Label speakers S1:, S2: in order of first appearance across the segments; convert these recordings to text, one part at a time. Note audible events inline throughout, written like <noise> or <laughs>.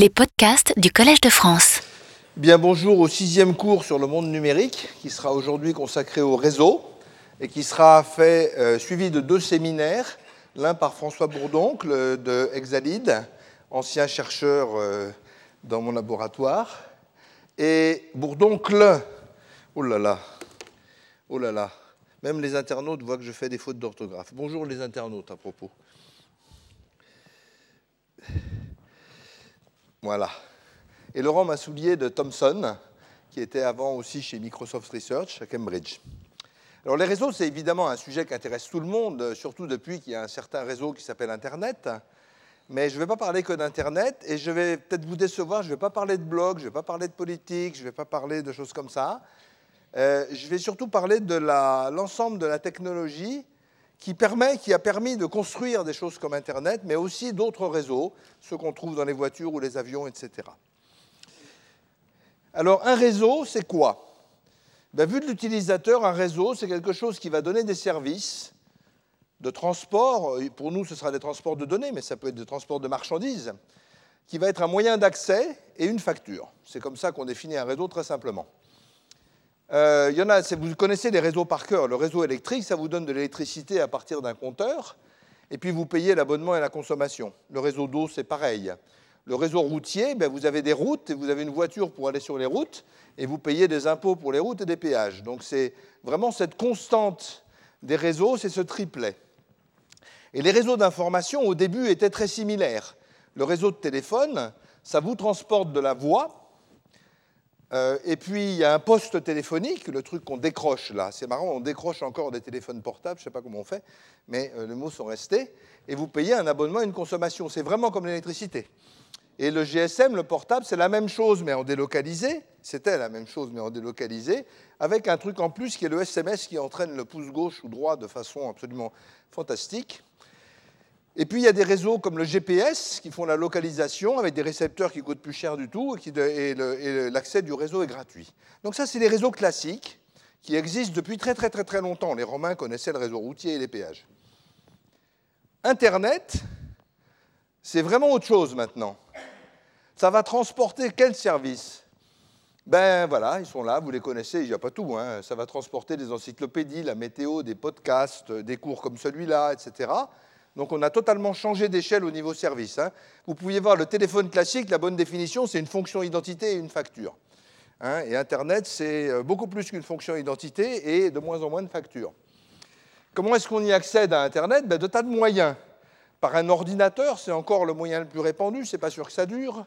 S1: Les podcasts du Collège de France.
S2: Bien, bonjour au sixième cours sur le monde numérique qui sera aujourd'hui consacré au réseau et qui sera fait, euh, suivi de deux séminaires, l'un par François Bourdoncle de Exalide, ancien chercheur euh, dans mon laboratoire, et Bourdoncle, oh là là, oh là là, même les internautes voient que je fais des fautes d'orthographe. Bonjour les internautes à propos. Voilà. Et Laurent Massoulier de Thomson, qui était avant aussi chez Microsoft Research à Cambridge. Alors les réseaux, c'est évidemment un sujet qui intéresse tout le monde, surtout depuis qu'il y a un certain réseau qui s'appelle Internet. Mais je ne vais pas parler que d'Internet et je vais peut-être vous décevoir, je ne vais pas parler de blog, je ne vais pas parler de politique, je ne vais pas parler de choses comme ça. Euh, je vais surtout parler de l'ensemble de la technologie qui, a permis de construire des choses comme Internet, mais aussi d'autres réseaux, ceux qu'on trouve dans les voitures ou les avions, etc. Alors, un réseau, c'est quoi? Ben, Vu de l'utilisateur, un réseau, c'est quelque chose qui va donner des services de transport. Pour nous, ce sera des transports de données, mais ça peut être des transports de marchandises, qui va être un moyen d'accès et une facture. C'est comme ça qu'on définit un réseau très simplement. Euh, y en a, vous connaissez les réseaux par cœur. Le réseau électrique, ça vous donne de l'électricité à partir d'un compteur, et puis vous payez l'abonnement et la consommation. Le réseau d'eau, c'est pareil. Le réseau routier, ben, vous avez des routes, et vous avez une voiture pour aller sur les routes, et vous payez des impôts pour les routes et des péages. Donc c'est vraiment cette constante des réseaux, c'est ce triplet. Et les réseaux d'information, au début, étaient très similaires. Le réseau de téléphone, ça vous transporte de la voix, euh, et puis, il y a un poste téléphonique, le truc qu'on décroche là. C'est marrant, on décroche encore des téléphones portables, je ne sais pas comment on fait, mais euh, les mots sont restés. Et vous payez un abonnement et une consommation. C'est vraiment comme l'électricité. Et le GSM, le portable, c'est la même chose, mais en délocalisé. C'était la même chose, mais en délocalisé, avec un truc en plus qui est le SMS qui entraîne le pouce gauche ou droit de façon absolument fantastique. Et puis il y a des réseaux comme le GPS qui font la localisation avec des récepteurs qui coûtent plus cher du tout et, l'accès du réseau est gratuit. Donc ça, c'est des réseaux classiques qui existent depuis très très très très longtemps. Les Romains connaissaient le réseau routier et les péages. Internet, c'est vraiment autre chose maintenant. Ça va transporter quel service? Ben voilà, ils sont là, vous les connaissez, il n'y a pas tout. Hein. Ça va transporter des encyclopédies, la météo, des podcasts, des cours comme celui-là, etc. Donc on a totalement changé d'échelle au niveau service. Hein. Vous pouviez voir le téléphone classique, la bonne définition, c'est une fonction identité et une facture. Hein. et Internet, c'est euh, beaucoup plus qu'une fonction identité et de moins en moins de factures. Comment est-ce qu'on y accède à Internet? Ben, De tas de moyens. Par un ordinateur, c'est encore le moyen le plus répandu, c'est pas sûr que ça dure.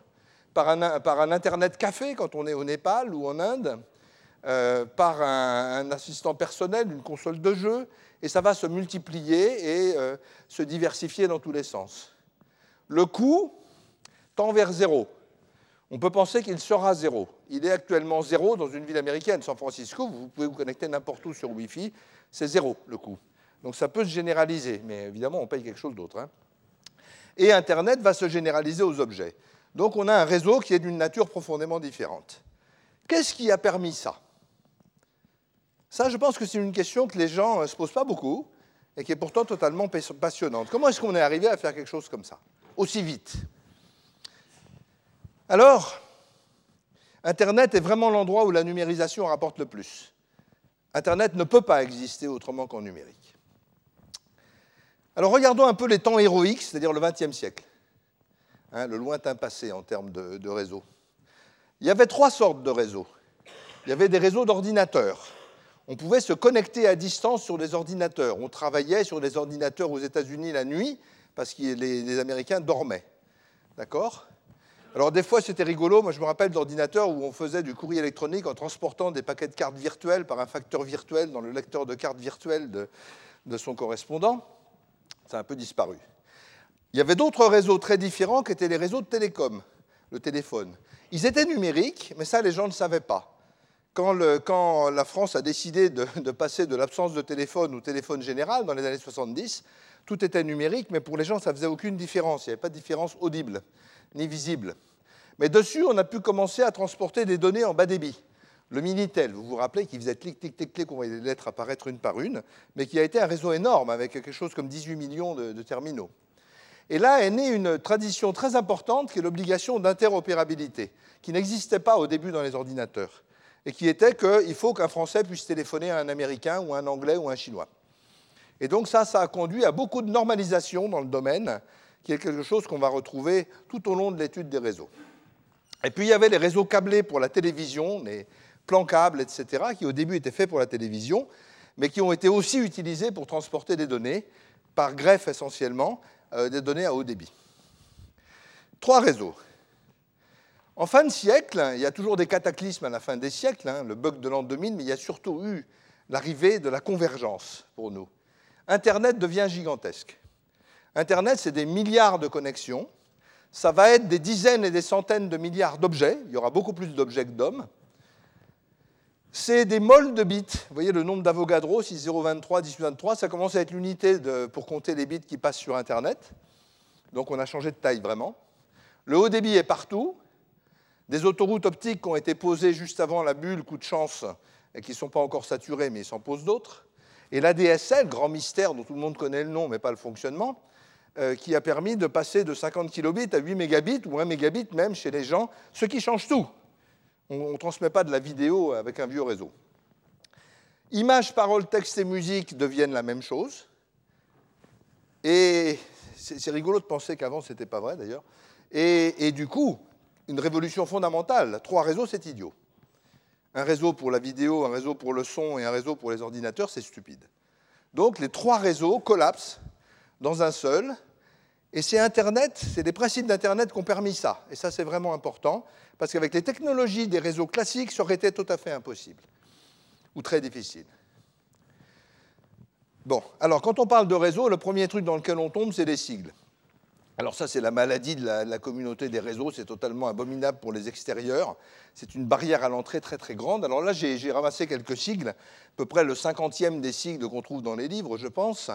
S2: Par un, par un Internet café quand on est au Népal ou en Inde. Euh, par un, assistant personnel, une console de jeu, et ça va se multiplier et euh, se diversifier dans tous les sens. Le coût tend vers zéro. On peut penser qu'il sera zéro. Il est actuellement zéro dans une ville américaine, San Francisco. Vous pouvez vous connecter n'importe où sur Wi-Fi. C'est zéro le coût. Donc ça peut se généraliser, mais évidemment, on paye quelque chose d'autre. Hein. Et Internet va se généraliser aux objets. Donc on a un réseau qui est d'une nature profondément différente. Qu'est-ce qui a permis ça? Ça, je pense que c'est une question que les gens ne se posent pas beaucoup et qui est pourtant totalement passionnante. Comment est-ce qu'on est arrivé à faire quelque chose comme ça, aussi vite? Alors, Internet est vraiment l'endroit où la numérisation rapporte le plus. Internet ne peut pas exister autrement qu'en numérique. Alors regardons un peu les temps héroïques, c'est-à-dire le XXe siècle, hein, le lointain passé en termes de, de réseaux. Il y avait trois sortes de réseaux. Il y avait des réseaux d'ordinateurs on pouvait se connecter à distance sur des ordinateurs. On travaillait sur des ordinateurs aux États-Unis la nuit parce que les, Américains dormaient. D'accord? Alors des fois c'était rigolo, moi je me rappelle d'ordinateurs où on faisait du courrier électronique en transportant des paquets de cartes virtuelles par un facteur virtuel dans le lecteur de cartes virtuelles de, de son correspondant. Ça a un peu disparu. Il y avait d'autres réseaux très différents qui étaient les réseaux de télécom, le téléphone. Ils étaient numériques, mais ça les gens ne savaient pas quand, la France a décidé <laughs> de, passer de l'absence de téléphone au téléphone général dans les années 70, tout était numérique, mais pour les gens, ça ne faisait aucune différence. Il n'y avait pas de différence audible ni visible. Mais dessus, on a pu commencer à transporter des données en bas débit. Le Minitel, vous vous rappelez, qui faisait clic, clic, clic, clic, on voyait les lettres apparaître une par une, mais qui a été un réseau énorme avec quelque chose comme 18 millions de terminaux. Et là est née une tradition très importante qui est l'obligation d'interopérabilité, qui n'existait pas au début dans les ordinateurs, et qui était qu'il faut qu'un Français puisse téléphoner à un Américain ou un Anglais ou un Chinois. Et donc ça, ça a conduit à beaucoup de normalisation dans le domaine, qui est quelque chose qu'on va retrouver tout au long de l'étude des réseaux. Et puis il y avait les réseaux câblés pour la télévision, les plans câbles, etc., qui au début étaient faits pour la télévision, mais qui ont été aussi utilisés pour transporter des données, par greffe essentiellement, euh, des données à haut débit. Trois réseaux. En fin de siècle, il y a toujours des cataclysmes à la fin des siècles, hein, le bug de l'an 2000, mais il y a surtout eu l'arrivée de la convergence pour nous. Internet devient gigantesque. Internet, c'est des milliards de connexions. Ça va être des dizaines et des centaines de milliards d'objets. Il y aura beaucoup plus d'objets que d'hommes. C'est des molles de bits. Vous voyez le nombre d'Avogadro, 6023, 1823, ça commence à être l'unité pour compter les bits qui passent sur Internet. Donc on a changé de taille vraiment. Le haut débit est partout. Des autoroutes optiques qui ont été posées juste avant la bulle, coup de chance, et qui ne sont pas encore saturées, mais ils s'en posent d'autres. Et l'ADSL, grand mystère dont tout le monde connaît le nom, mais pas le fonctionnement, euh, qui a permis de passer de 50 kilobits à 8 mégabits, ou 1 mégabit même chez les gens, ce qui change tout. On ne transmet pas de la vidéo avec un vieux réseau. Images, paroles, textes et musique deviennent la même chose. Et c'est rigolo de penser qu'avant, ce n'était pas vrai d'ailleurs. Et, et, du coup, une révolution fondamentale. Trois réseaux, c'est idiot. Un réseau pour la vidéo, un réseau pour le son et un réseau pour les ordinateurs, c'est stupide. Donc les trois réseaux collapsent dans un seul, et c'est Internet, c'est les principes d'Internet qui ont permis ça. Et ça, c'est vraiment important, parce qu'avec les technologies des réseaux classiques, ça aurait été tout à fait impossible, ou très difficile. Bon, alors quand on parle de réseau, le premier truc dans lequel on tombe, c'est les sigles. Alors ça, c'est la maladie de la, communauté des réseaux, c'est totalement abominable pour les extérieurs. C'est une barrière à l'entrée très très grande. Alors là, j'ai ramassé quelques sigles, à peu près le cinquantième des sigles qu'on trouve dans les livres, je pense.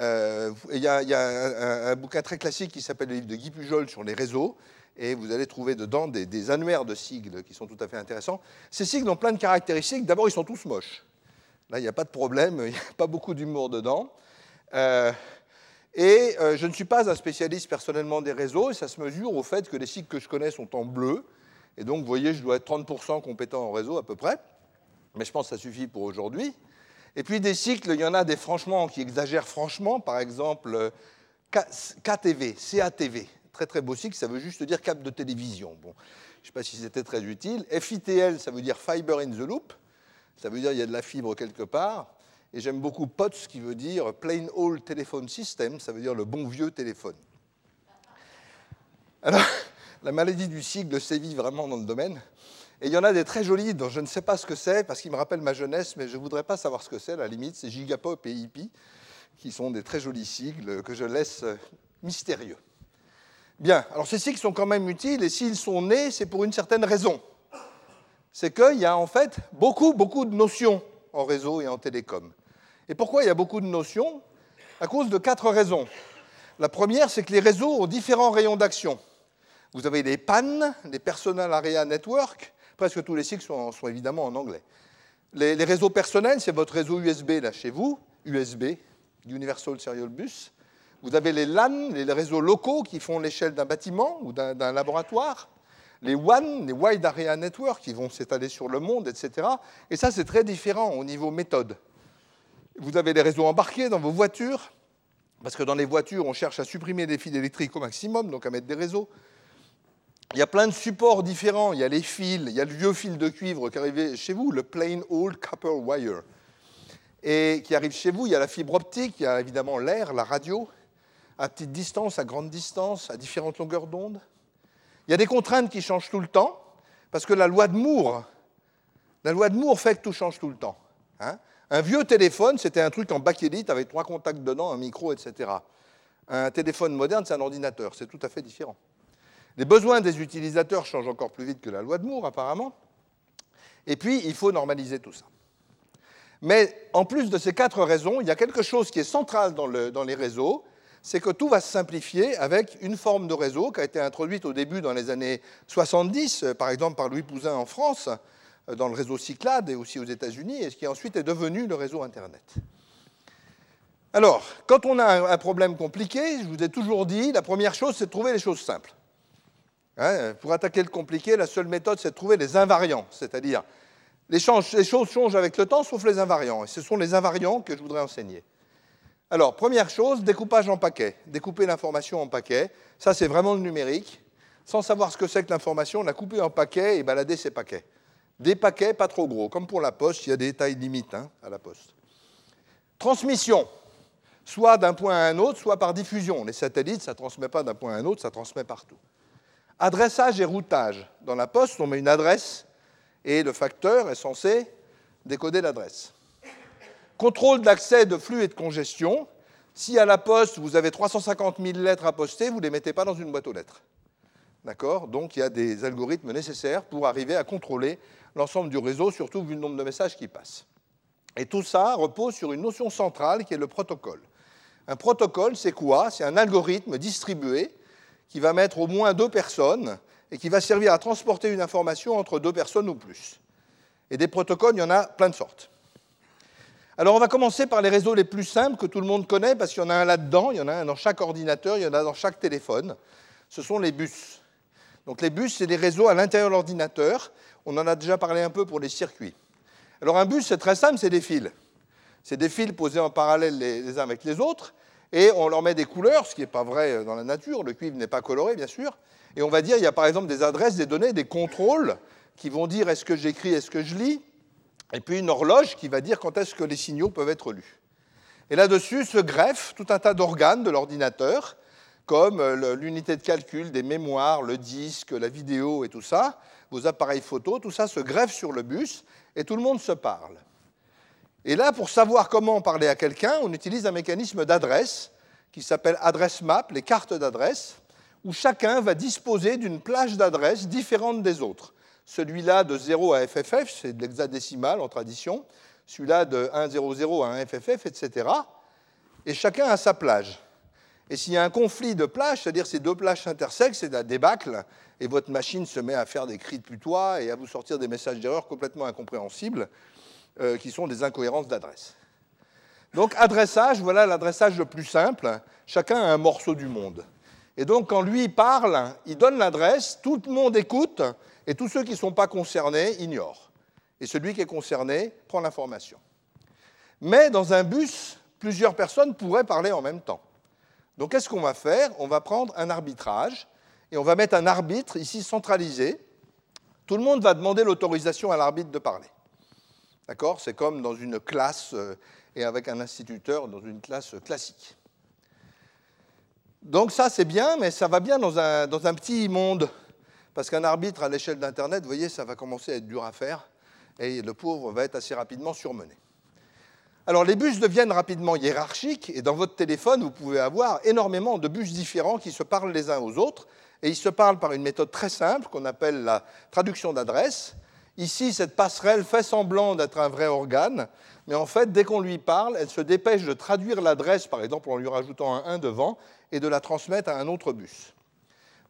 S2: Euh, il y a, un, bouquin très classique qui s'appelle le livre de Guy Pujol sur les réseaux, et vous allez trouver dedans des, annuaires de sigles qui sont tout à fait intéressants. Ces sigles ont plein de caractéristiques. D'abord, ils sont tous moches. Là, il n'y a pas de problème, il n'y a pas beaucoup d'humour dedans. Euh, et euh, je ne suis pas un spécialiste personnellement des réseaux, et ça se mesure au fait que les sigles que je connais sont en bleu. Et donc, vous voyez, je dois être 30% compétent en réseau à peu près. Mais je pense que ça suffit pour aujourd'hui. Et puis des cycles, il y en a des franchement qui exagèrent franchement, par exemple KTV, CATV, très très beau cycle, ça veut juste dire cap de télévision. Bon, je ne sais pas si c'était très utile. FITL, ça veut dire Fiber in the Loop, ça veut dire il y a de la fibre quelque part. Et j'aime beaucoup POTS qui veut dire Plain Old Telephone System, ça veut dire le bon vieux téléphone. Alors, <laughs> la maladie du cycle sévit vraiment dans le domaine. Et il y en a des très jolis dont je ne sais pas ce que c'est, parce qu'ils me rappellent ma jeunesse, mais je ne voudrais pas savoir ce que c'est, à la limite. C'est Gigapop et Hippie, qui sont des très jolis sigles que je laisse euh, mystérieux. Bien, alors ces sigles sont quand même utiles, et s'ils sont nés, c'est pour une certaine raison. C'est qu'il y a en fait beaucoup, beaucoup de notions en réseau et en télécom. Et pourquoi il y a beaucoup de notions? À cause de quatre raisons. La première, c'est que les réseaux ont différents rayons d'action. Vous avez les PAN, les Personal Area Network, Presque tous les cycles sont, évidemment en anglais. Les, réseaux personnels, c'est votre réseau USB là chez vous, USB, Universal Serial Bus. Vous avez les LAN, les réseaux locaux qui font l'échelle d'un bâtiment ou d'un laboratoire. Les WAN, les Wide Area Network, qui vont s'étaler sur le monde, etc. Et ça, c'est très différent au niveau méthode. Vous avez les réseaux embarqués dans vos voitures, parce que dans les voitures, on cherche à supprimer les fils électriques au maximum, donc à mettre des réseaux. Il y a plein de supports différents. Il y a les fils, il y a le vieux fil de cuivre qui arrive chez vous, le plain old copper wire. Et qui arrive chez vous, il y a la fibre optique, il y a évidemment l'air, la radio, à petite distance, à grande distance, à différentes longueurs d'onde. Il y a des contraintes qui changent tout le temps, parce que la loi de Moore, la loi de Moore fait que tout change tout le temps. Hein. un vieux téléphone, c'était un truc en bakélite avec trois contacts dedans, un micro, etc. Un téléphone moderne, c'est un ordinateur, c'est tout à fait différent. Les besoins des utilisateurs changent encore plus vite que la loi de Moore, apparemment. Et puis, il faut normaliser tout ça. Mais en plus de ces quatre raisons, il y a quelque chose qui est central dans, les réseaux, c'est que tout va se simplifier avec une forme de réseau qui a été introduite au début dans les années 70, euh, par exemple par Louis Pouzin en France, euh, dans le réseau Cyclade et aussi aux États-Unis, et ce qui ensuite est devenu le réseau Internet. Alors, quand on a un problème compliqué, je vous ai toujours dit, la première chose, c'est de trouver les choses simples. Hein, pour attaquer le compliqué, la seule méthode, c'est de trouver les invariants, c'est-à-dire les, les, choses changent avec le temps, sauf les invariants. Et ce sont les invariants que je voudrais enseigner. Alors, première chose, découpage en paquets. Découper l'information en paquets. Ça, c'est vraiment le numérique. Sans savoir ce que c'est que l'information, on a coupé en paquets et baladé ces paquets. Des paquets pas trop gros. Comme pour la poste, il y a des tailles limites hein, à la poste. Transmission soit d'un point à un autre, soit par diffusion. Les satellites, ça ne transmet pas d'un point à un autre, ça transmet partout. Adressage et routage. Dans la poste, on met une adresse et le facteur est censé décoder l'adresse. Contrôle d'accès de flux et de congestion. Si à la poste, vous avez 350 000 lettres à poster, vous ne les mettez pas dans une boîte aux lettres. D'accord? Donc il y a des algorithmes nécessaires pour arriver à contrôler l'ensemble du réseau, surtout vu le nombre de messages qui passent. Et tout ça repose sur une notion centrale qui est le protocole. Un protocole, c'est quoi? C'est un algorithme distribué qui va mettre au moins deux personnes et qui va servir à transporter une information entre deux personnes ou plus. Et des protocoles, il y en a plein de sortes. Alors on va commencer par les réseaux les plus simples que tout le monde connaît parce qu'il y en a un là-dedans, il y en a un dans chaque ordinateur, il y en a dans chaque téléphone. Ce sont les bus. Donc les bus, c'est des réseaux à l'intérieur de l'ordinateur. On en a déjà parlé un peu pour les circuits. Alors un bus, c'est très simple, c'est des fils. C'est des fils posés en parallèle les uns avec les autres, et on leur met des couleurs, ce qui n'est pas vrai dans la nature. Le cuivre n'est pas coloré, bien sûr. Et on va dire, il y a par exemple des adresses, des données, des contrôles qui vont dire est-ce que j'écris, est-ce que je lis, et puis une horloge qui va dire quand est-ce que les signaux peuvent être lus. Et là-dessus se greffe tout un tas d'organes de l'ordinateur, comme l'unité de calcul, des mémoires, le disque, la vidéo et tout ça, vos appareils photo, tout ça se greffe sur le bus et tout le monde se parle. Et là, pour savoir comment parler à quelqu'un, on utilise un mécanisme d'adresse qui s'appelle adresse map, les cartes d'adresse où chacun va disposer d'une plage d'adresses différente des autres. Celui-là de 0 à FFF, c'est de l'hexadécimal en tradition, celui-là de 100 à 1 FFF, etc. Et chacun a sa plage. Et s'il y a un conflit de plage, c'est-à-dire ces deux plages s'intersectent, c'est la débâcle, et votre machine se met à faire des cris de putois et à vous sortir des messages d'erreur complètement incompréhensibles, euh, qui sont des incohérences d'adresse. Donc adressage, voilà l'adressage le plus simple. Chacun a un morceau du monde. Et donc, quand lui parle, il donne l'adresse, tout le monde écoute, et tous ceux qui ne sont pas concernés ignorent. Et celui qui est concerné prend l'information. Mais dans un bus, plusieurs personnes pourraient parler en même temps. Donc, qu'est-ce qu'on va faire? On va prendre un arbitrage, et on va mettre un arbitre ici centralisé. Tout le monde va demander l'autorisation à l'arbitre de parler. D'accord? C'est comme dans une classe euh, et avec un instituteur dans une classe classique. Donc ça, c'est bien, mais ça va bien dans un, dans un petit monde. Parce qu'un arbitre à l'échelle d'Internet, vous voyez, ça va commencer à être dur à faire, et le pauvre va être assez rapidement surmené. Alors les bus deviennent rapidement hiérarchiques, et dans votre téléphone, vous pouvez avoir énormément de bus différents qui se parlent les uns aux autres, et ils se parlent par une méthode très simple qu'on appelle la traduction d'adresse. Ici, cette passerelle fait semblant d'être un vrai organe, mais en fait, dès qu'on lui parle, elle se dépêche de traduire l'adresse, par exemple en lui rajoutant un 1 devant, et de la transmettre à un autre bus.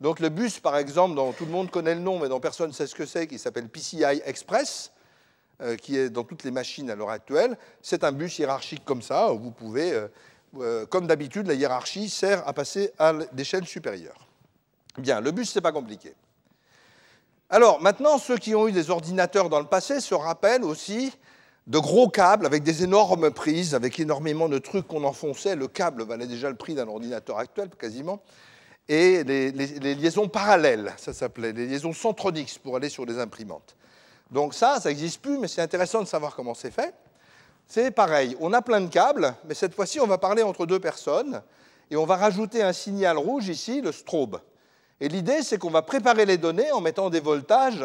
S2: Donc le bus, par exemple, dont tout le monde connaît le nom, mais dont personne ne sait ce que c'est, qui s'appelle PCI Express, euh, qui est dans toutes les machines à l'heure actuelle, c'est un bus hiérarchique comme ça, où vous pouvez, euh, euh, comme d'habitude, la hiérarchie sert à passer à l'échelle supérieure. Bien, le bus, ce n'est pas compliqué. Alors, maintenant, ceux qui ont eu des ordinateurs dans le passé se rappellent aussi de gros câbles avec des énormes prises, avec énormément de trucs qu'on enfonçait. Le câble valait déjà le prix d'un ordinateur actuel, quasiment. Et les, liaisons parallèles, ça s'appelait, les liaisons Centronix pour aller sur des imprimantes. Donc ça, ça n'existe plus, mais c'est intéressant de savoir comment c'est fait. C'est pareil, on a plein de câbles, mais cette fois-ci, on va parler entre deux personnes, et on va rajouter un signal rouge ici, le strobe. Et l'idée, c'est qu'on va préparer les données en mettant des voltages,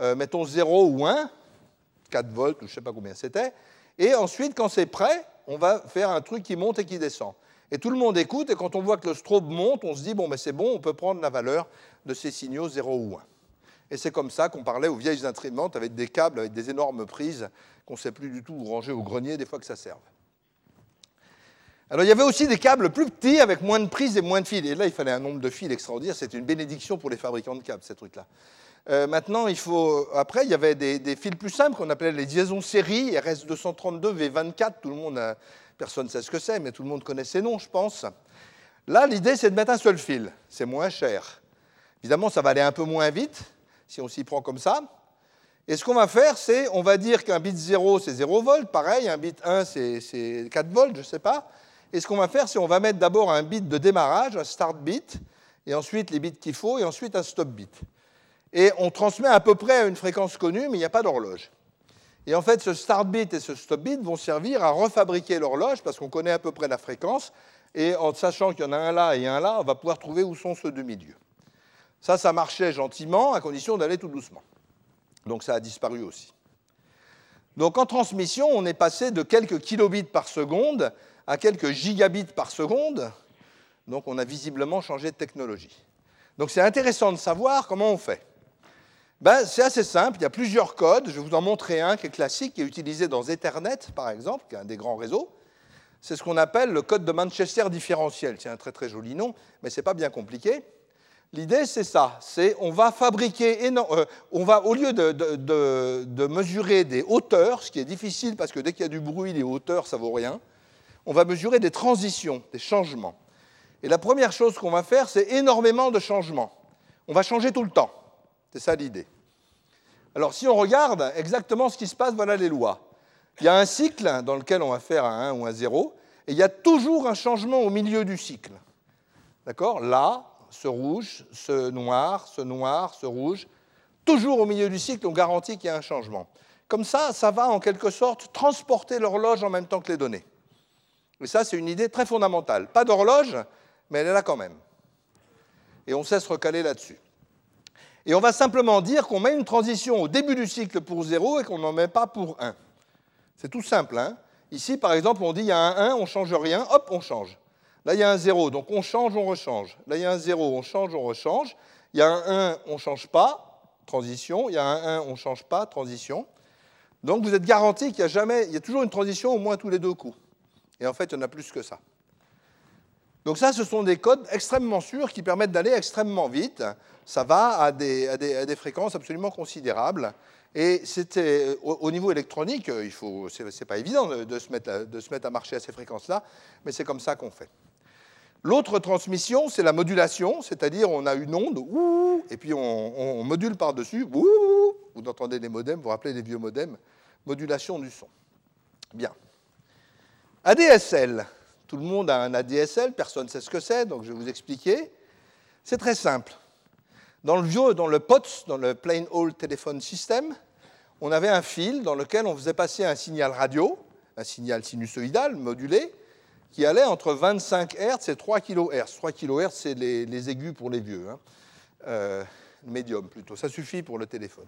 S2: euh, mettons 0 ou 1, 4 volts je ne sais pas combien c'était. Et ensuite, quand c'est prêt, on va faire un truc qui monte et qui descend. Et tout le monde écoute, et quand on voit que le strobe monte, on se dit, bon, ben c'est bon, on peut prendre la valeur de ces signaux 0 ou 1. Et c'est comme ça qu'on parlait aux vieilles imprimantes avec des câbles, avec des énormes prises qu'on ne sait plus du tout où ranger au grenier des fois que ça serve. Alors il y avait aussi des câbles plus petits avec moins de prises et moins de fils. Et là, il fallait un nombre de fils extraordinaire. C'était une bénédiction pour les fabricants de câbles, ces trucs-là. Euh, maintenant, il faut. Après, il y avait des, fils plus simples qu'on appelait les liaisons série, RS232, V24, tout le monde a Personne ne sait ce que c'est, mais tout le monde connaît ces noms, je pense. Là, l'idée, c'est de mettre un seul fil. C'est moins cher. Évidemment, ça va aller un peu moins vite si on s'y prend comme ça. Et ce qu'on va faire, c'est, on va dire qu'un bit 0, c'est 0 volts, pareil, un bit 1, c'est 4 volts, je ne sais pas. Et ce qu'on va faire, c'est on va mettre d'abord un bit de démarrage, un start bit, et ensuite les bits qu'il faut, et ensuite un stop bit. Et on transmet à peu près à une fréquence connue, mais il n'y a pas d'horloge. Et en fait, ce start bit et ce stop bit vont servir à refabriquer l'horloge, parce qu'on connaît à peu près la fréquence, et en sachant qu'il y en a un là et un là, on va pouvoir trouver où sont ceux de milieu. Ça, ça marchait gentiment, à condition d'aller tout doucement. Donc ça a disparu aussi. Donc en transmission, on est passé de quelques kilobits par seconde à quelques gigabits par seconde. Donc on a visiblement changé de technologie. Donc c'est intéressant de savoir comment on fait. Ben, c'est assez simple, il y a plusieurs codes. Je vais vous en montrer un qui est classique, qui est utilisé dans Ethernet, par exemple, qui est un des grands réseaux. C'est ce qu'on appelle le code de Manchester différentiel. C'est un très très joli nom, mais ce n'est pas bien compliqué. L'idée, c'est ça. C'est on va fabriquer, euh, on va au lieu de, de, mesurer des hauteurs, ce qui est difficile parce que dès qu'il y a du bruit, les hauteurs, ça vaut rien. On va mesurer des transitions, des changements. Et la première chose qu'on va faire, c'est énormément de changements. On va changer tout le temps. C'est ça l'idée. Alors, si on regarde exactement ce qui se passe, voilà les lois. Il y a un cycle dans lequel on va faire un 1 ou un 0, et il y a toujours un changement au milieu du cycle. D'accord? Là, ce rouge, ce noir, ce noir, ce rouge. Toujours au milieu du cycle, on garantit qu'il y a un changement. Comme ça, ça va en quelque sorte transporter l'horloge en même temps que les données. Et ça, c'est une idée très fondamentale. Pas d'horloge, mais elle est là quand même. Et on sait se recaler là-dessus. Et on va simplement dire qu'on met une transition au début du cycle pour 0 et qu'on n'en met pas pour 1. C'est tout simple. Hein Ici, par exemple, on dit il y a un 1, on ne change rien, hop, on change. Là, il y a un 0, donc on change, on rechange. Là, il y a un 0, on change, on rechange. Il y a un 1, on ne change pas, transition. Il y a un 1, on ne change pas, transition. Donc vous êtes garanti qu'il y a jamais, il y a toujours une transition au moins tous les deux coups. Et en fait, il y en a plus que ça. Donc ça, ce sont des codes extrêmement sûrs qui permettent d'aller extrêmement vite. Ça va à des, fréquences absolument considérables. Et c'était au, niveau électronique, il faut, c'est, pas évident de, se mettre de se mettre à marcher à ces fréquences-là, mais c'est comme ça qu'on fait. L'autre transmission, c'est la modulation, c'est-à-dire on a une onde, et puis on, module par-dessus, vous entendez des modems, vous vous rappelez des vieux modems, modulation du son. Bien. ADSL, tout le monde a un ADSL, personne ne sait ce que c'est, donc je vais vous expliquer. C'est très simple. Dans le vieux, dans le POTS, dans le Plain Old Telephone System, on avait un fil dans lequel on faisait passer un signal radio, un signal sinusoïdal modulé, qui allait entre 25 Hz et 3 kHz. 3 kHz, c'est les, aigus pour les vieux, hein. euh, médium plutôt. Ça suffit pour le téléphone.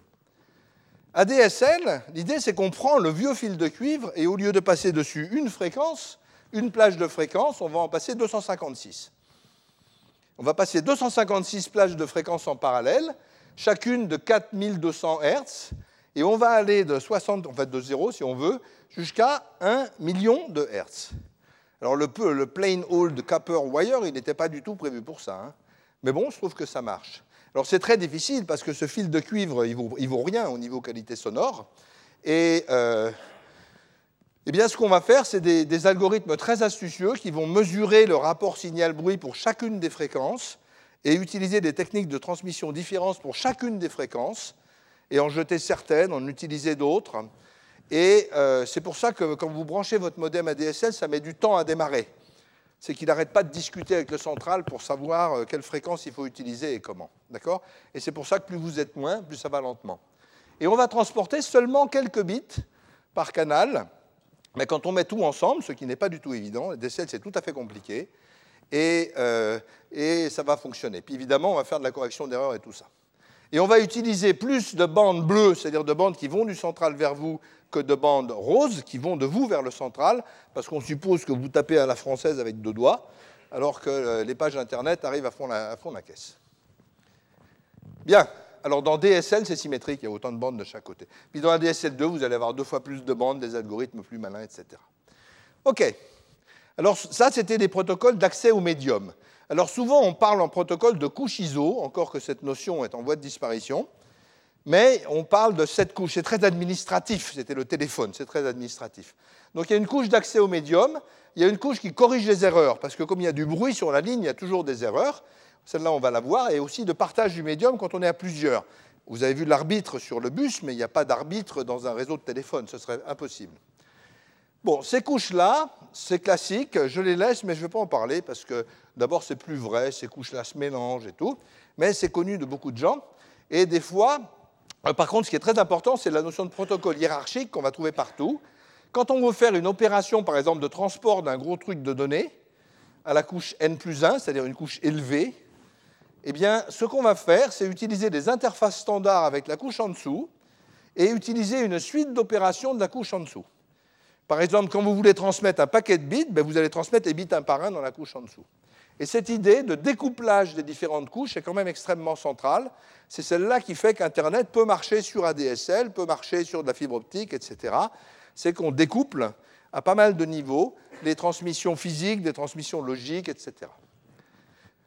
S2: ADSL, l'idée c'est qu'on prend le vieux fil de cuivre et au lieu de passer dessus une fréquence, une plage de fréquence, on va en passer 256. On va passer 256 plages de fréquence en parallèle, chacune de 4200 Hz, et on va aller de 60, en fait de 0 si on veut, jusqu'à 1 million de Hertz. Alors le, le plain old copper wire, il n'était pas du tout prévu pour ça. Hein. Mais bon, je trouve que ça marche. Alors c'est très difficile parce que ce fil de cuivre, il vaut, vaut rien au niveau qualité sonore. Et euh, eh bien, ce qu'on va faire, c'est des, algorithmes très astucieux qui vont mesurer le rapport signal-bruit pour chacune des fréquences et utiliser des techniques de transmission différentes pour chacune des fréquences et en jeter certaines, en utiliser d'autres. Et euh, c'est pour ça que quand vous branchez votre modem ADSL, ça met du temps à démarrer. C'est qu'il n'arrête pas de discuter avec le central pour savoir euh, quelle fréquence il faut utiliser et comment. D'accord? Et c'est pour ça que plus vous êtes moins, plus ça va lentement. Et on va transporter seulement quelques bits par canal. Mais quand on met tout ensemble, ce qui n'est pas du tout évident, ADSL c'est tout à fait compliqué, et, euh, et ça va fonctionner. Puis évidemment, on va faire de la correction d'erreur et tout ça. Et on va utiliser plus de bandes bleues, c'est-à-dire de bandes qui vont du central vers vous, que de bandes roses qui vont de vous vers le central, parce qu'on suppose que vous tapez à la française avec deux doigts, alors que euh, les pages Internet arrivent à fond à fond la caisse. Bien, alors dans DSL, c'est symétrique, il y a autant de bandes de chaque côté. Puis dans la DSL2, vous allez avoir deux fois plus de bandes, des algorithmes plus malins, etc. OK. Alors ça, c'était des protocoles d'accès au médium. Alors souvent, on parle en protocole de couche ISO, encore que cette notion est en voie de disparition. Mais on parle de cette couche. C'est très administratif. C'était le téléphone, c'est très administratif. Donc il y a une couche d'accès au médium. Il y a une couche qui corrige les erreurs, parce que comme il y a du bruit sur la ligne, il y a toujours des erreurs. Celle-là, on va la voir. Et aussi de partage du médium quand on est à plusieurs. Vous avez vu l'arbitre sur le bus, mais il n'y a pas d'arbitre dans un réseau de téléphone. Ce serait impossible. Bon, ces couches-là, c'est classique, je les laisse, mais je ne vais pas en parler parce que d'abord, c'est plus vrai, ces couches-là se mélangent et tout, mais c'est connu de beaucoup de gens. Et des fois, euh, par contre, ce qui est très important, c'est la notion de protocole hiérarchique qu'on va trouver partout. Quand on veut faire une opération, par exemple, de transport d'un gros truc de données à la couche n plus 1, c'est-à-dire une couche élevée, eh bien, ce qu'on va faire, c'est utiliser des interfaces standards avec la couche en dessous et utiliser une suite d'opérations de la couche en dessous. Par exemple, quand vous voulez transmettre un paquet de bits, ben, vous allez transmettre les bits un par un dans la couche en dessous. Et cette idée de découplage des différentes couches est quand même extrêmement centrale. C'est celle-là qui fait qu'Internet peut marcher sur ADSL, peut marcher sur de la fibre optique, etc. C'est qu'on découple à pas mal de niveaux les transmissions physiques, des transmissions logiques, etc.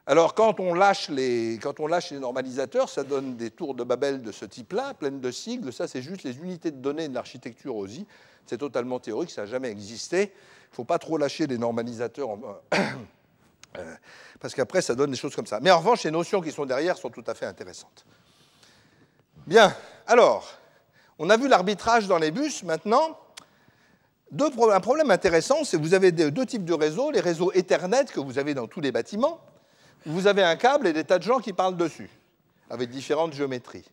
S2: Alors, quand on, lâche les, quand on lâche les normalisateurs, ça donne des tours de Babel de ce type-là, pleines de sigles. Ça, c'est juste les unités de données de l'architecture OSI. C'est totalement théorique, ça n'a jamais existé. Il ne faut pas trop lâcher les normalisateurs, <coughs> euh, parce qu'après, ça donne des choses comme ça. Mais en revanche, les notions qui sont derrière sont tout à fait intéressantes. Bien, alors, on a vu l'arbitrage dans les bus. Maintenant, un problème intéressant, c'est que vous avez deux types de réseaux. Les réseaux Ethernet que vous avez dans tous les bâtiments. Vous avez un câble et des tas de gens qui parlent dessus, avec différentes géométries.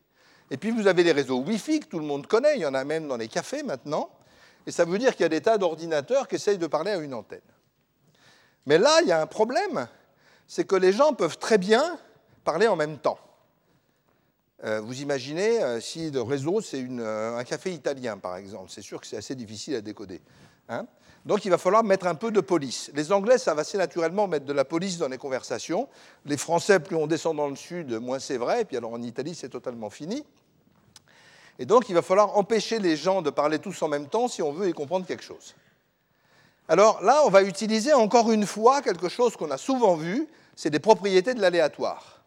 S2: Et puis vous avez les réseaux Wi-Fi que tout le monde connaît, il y en a même dans les cafés maintenant. Et ça veut dire qu'il y a des tas d'ordinateurs qui essayent de parler à une antenne. Mais là, il y a un problème, c'est que les gens peuvent très bien parler en même temps. Euh, vous imaginez euh, si le réseau, c'est euh, un café italien, par exemple. C'est sûr que c'est assez difficile à décoder. Hein. Donc il va falloir mettre un peu de police. Les Anglais savent assez naturellement mettre de la police dans les conversations. Les Français, plus on descend dans le sud, moins c'est vrai. Et puis alors en Italie, c'est totalement fini. Et donc, il va falloir empêcher les gens de parler tous en même temps si on veut y comprendre quelque chose. Alors là, on va utiliser encore une fois quelque chose qu'on a souvent vu, c'est des propriétés de l'aléatoire.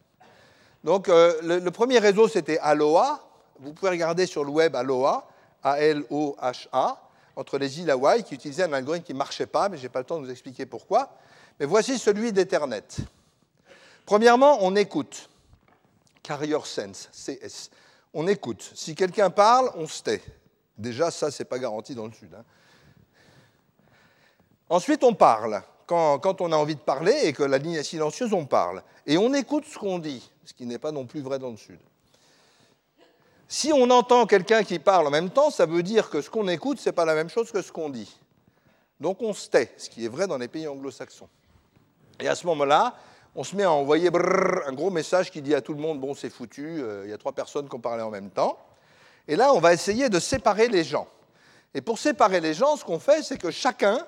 S2: Donc, euh, le, premier réseau, c'était Aloha. Vous pouvez regarder sur le web Aloha, A-L-O-H-A, entre les îles Hawaï, qui utilisait un algorithme qui ne marchait pas, mais je n'ai pas le temps de vous expliquer pourquoi. Mais voici celui d'Ethernet. Premièrement, on écoute. Carrier Sense, CS on écoute. Si quelqu'un parle, on se tait. Déjà, ça, ce n'est pas garanti dans le Sud. Hein. Ensuite, on parle. Quand, on a envie de parler et que la ligne est silencieuse, on parle. Et on écoute ce qu'on dit, ce qui n'est pas non plus vrai dans le Sud. Si on entend quelqu'un qui parle en même temps, ça veut dire que ce qu'on écoute, ce n'est pas la même chose que ce qu'on dit. Donc on se tait, ce qui est vrai dans les pays anglo-saxons. Et à ce moment-là, on se met à envoyer un gros message qui dit à tout le monde, bon, c'est foutu, euh, il y a trois personnes qui ont parlé en même temps. Et là, on va essayer de séparer les gens. Et pour séparer les gens, ce qu'on fait, c'est que chacun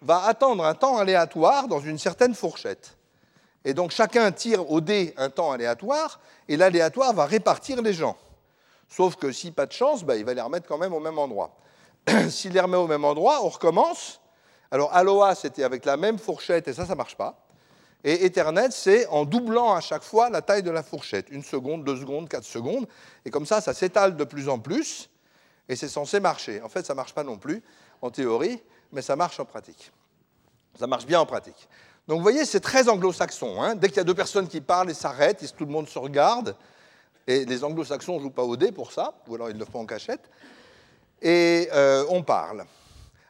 S2: va attendre un temps aléatoire dans une certaine fourchette. Et donc chacun tire au dé un temps aléatoire, et l'aléatoire va répartir les gens. Sauf que si pas de chance, bah, il va les remettre quand même au même endroit. <clears throat> S'il les remet au même endroit, on recommence. Alors Aloha, c'était avec la même fourchette, et ça, ça ne marche pas. Et Ethernet, c'est en doublant à chaque fois la taille de la fourchette. Une seconde, deux secondes, quatre secondes. Et comme ça, ça s'étale de plus en plus. Et c'est censé marcher. En fait, ça ne marche pas non plus en théorie, mais ça marche en pratique. Ça marche bien en pratique. Donc vous voyez, c'est très anglo-saxon. Hein. Dès qu'il y a deux personnes qui parlent, ils s'arrêtent, tout le monde se regarde. Et les anglo-saxons ne jouent pas au dé pour ça, ou alors ils le font en cachette. Et euh, on parle.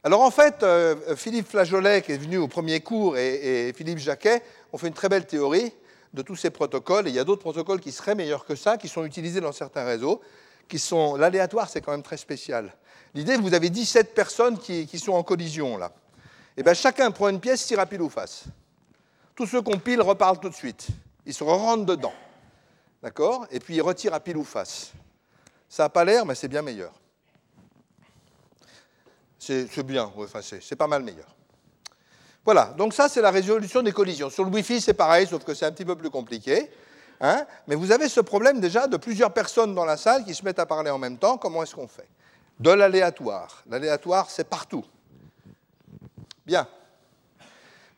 S2: Alors en fait, euh, Philippe Flageolet, qui est venu au premier cours, et, Philippe Jacquet ont fait une très belle théorie de tous ces protocoles. Et il y a d'autres protocoles qui seraient meilleurs que ça, qui sont utilisés dans certains réseaux, qui sont... L'aléatoire, c'est quand même très spécial. L'idée, vous avez 17 personnes qui, sont en collision, là. Et eh bien chacun prend une pièce, tire à pile ou face. Tous ceux qu'on pile reparlent tout de suite. Ils se rentrent dedans. D'accord Et puis ils retirent à pile ou face. Ça n'a pas l'air, mais c'est bien meilleur. C'est bien, enfin, c'est pas mal meilleur. Voilà, donc ça c'est la résolution des collisions. Sur le Wi-Fi c'est pareil, sauf que c'est un petit peu plus compliqué. Hein Mais vous avez ce problème déjà de plusieurs personnes dans la salle qui se mettent à parler en même temps. Comment est-ce qu'on fait? De l'aléatoire. L'aléatoire c'est partout. Bien.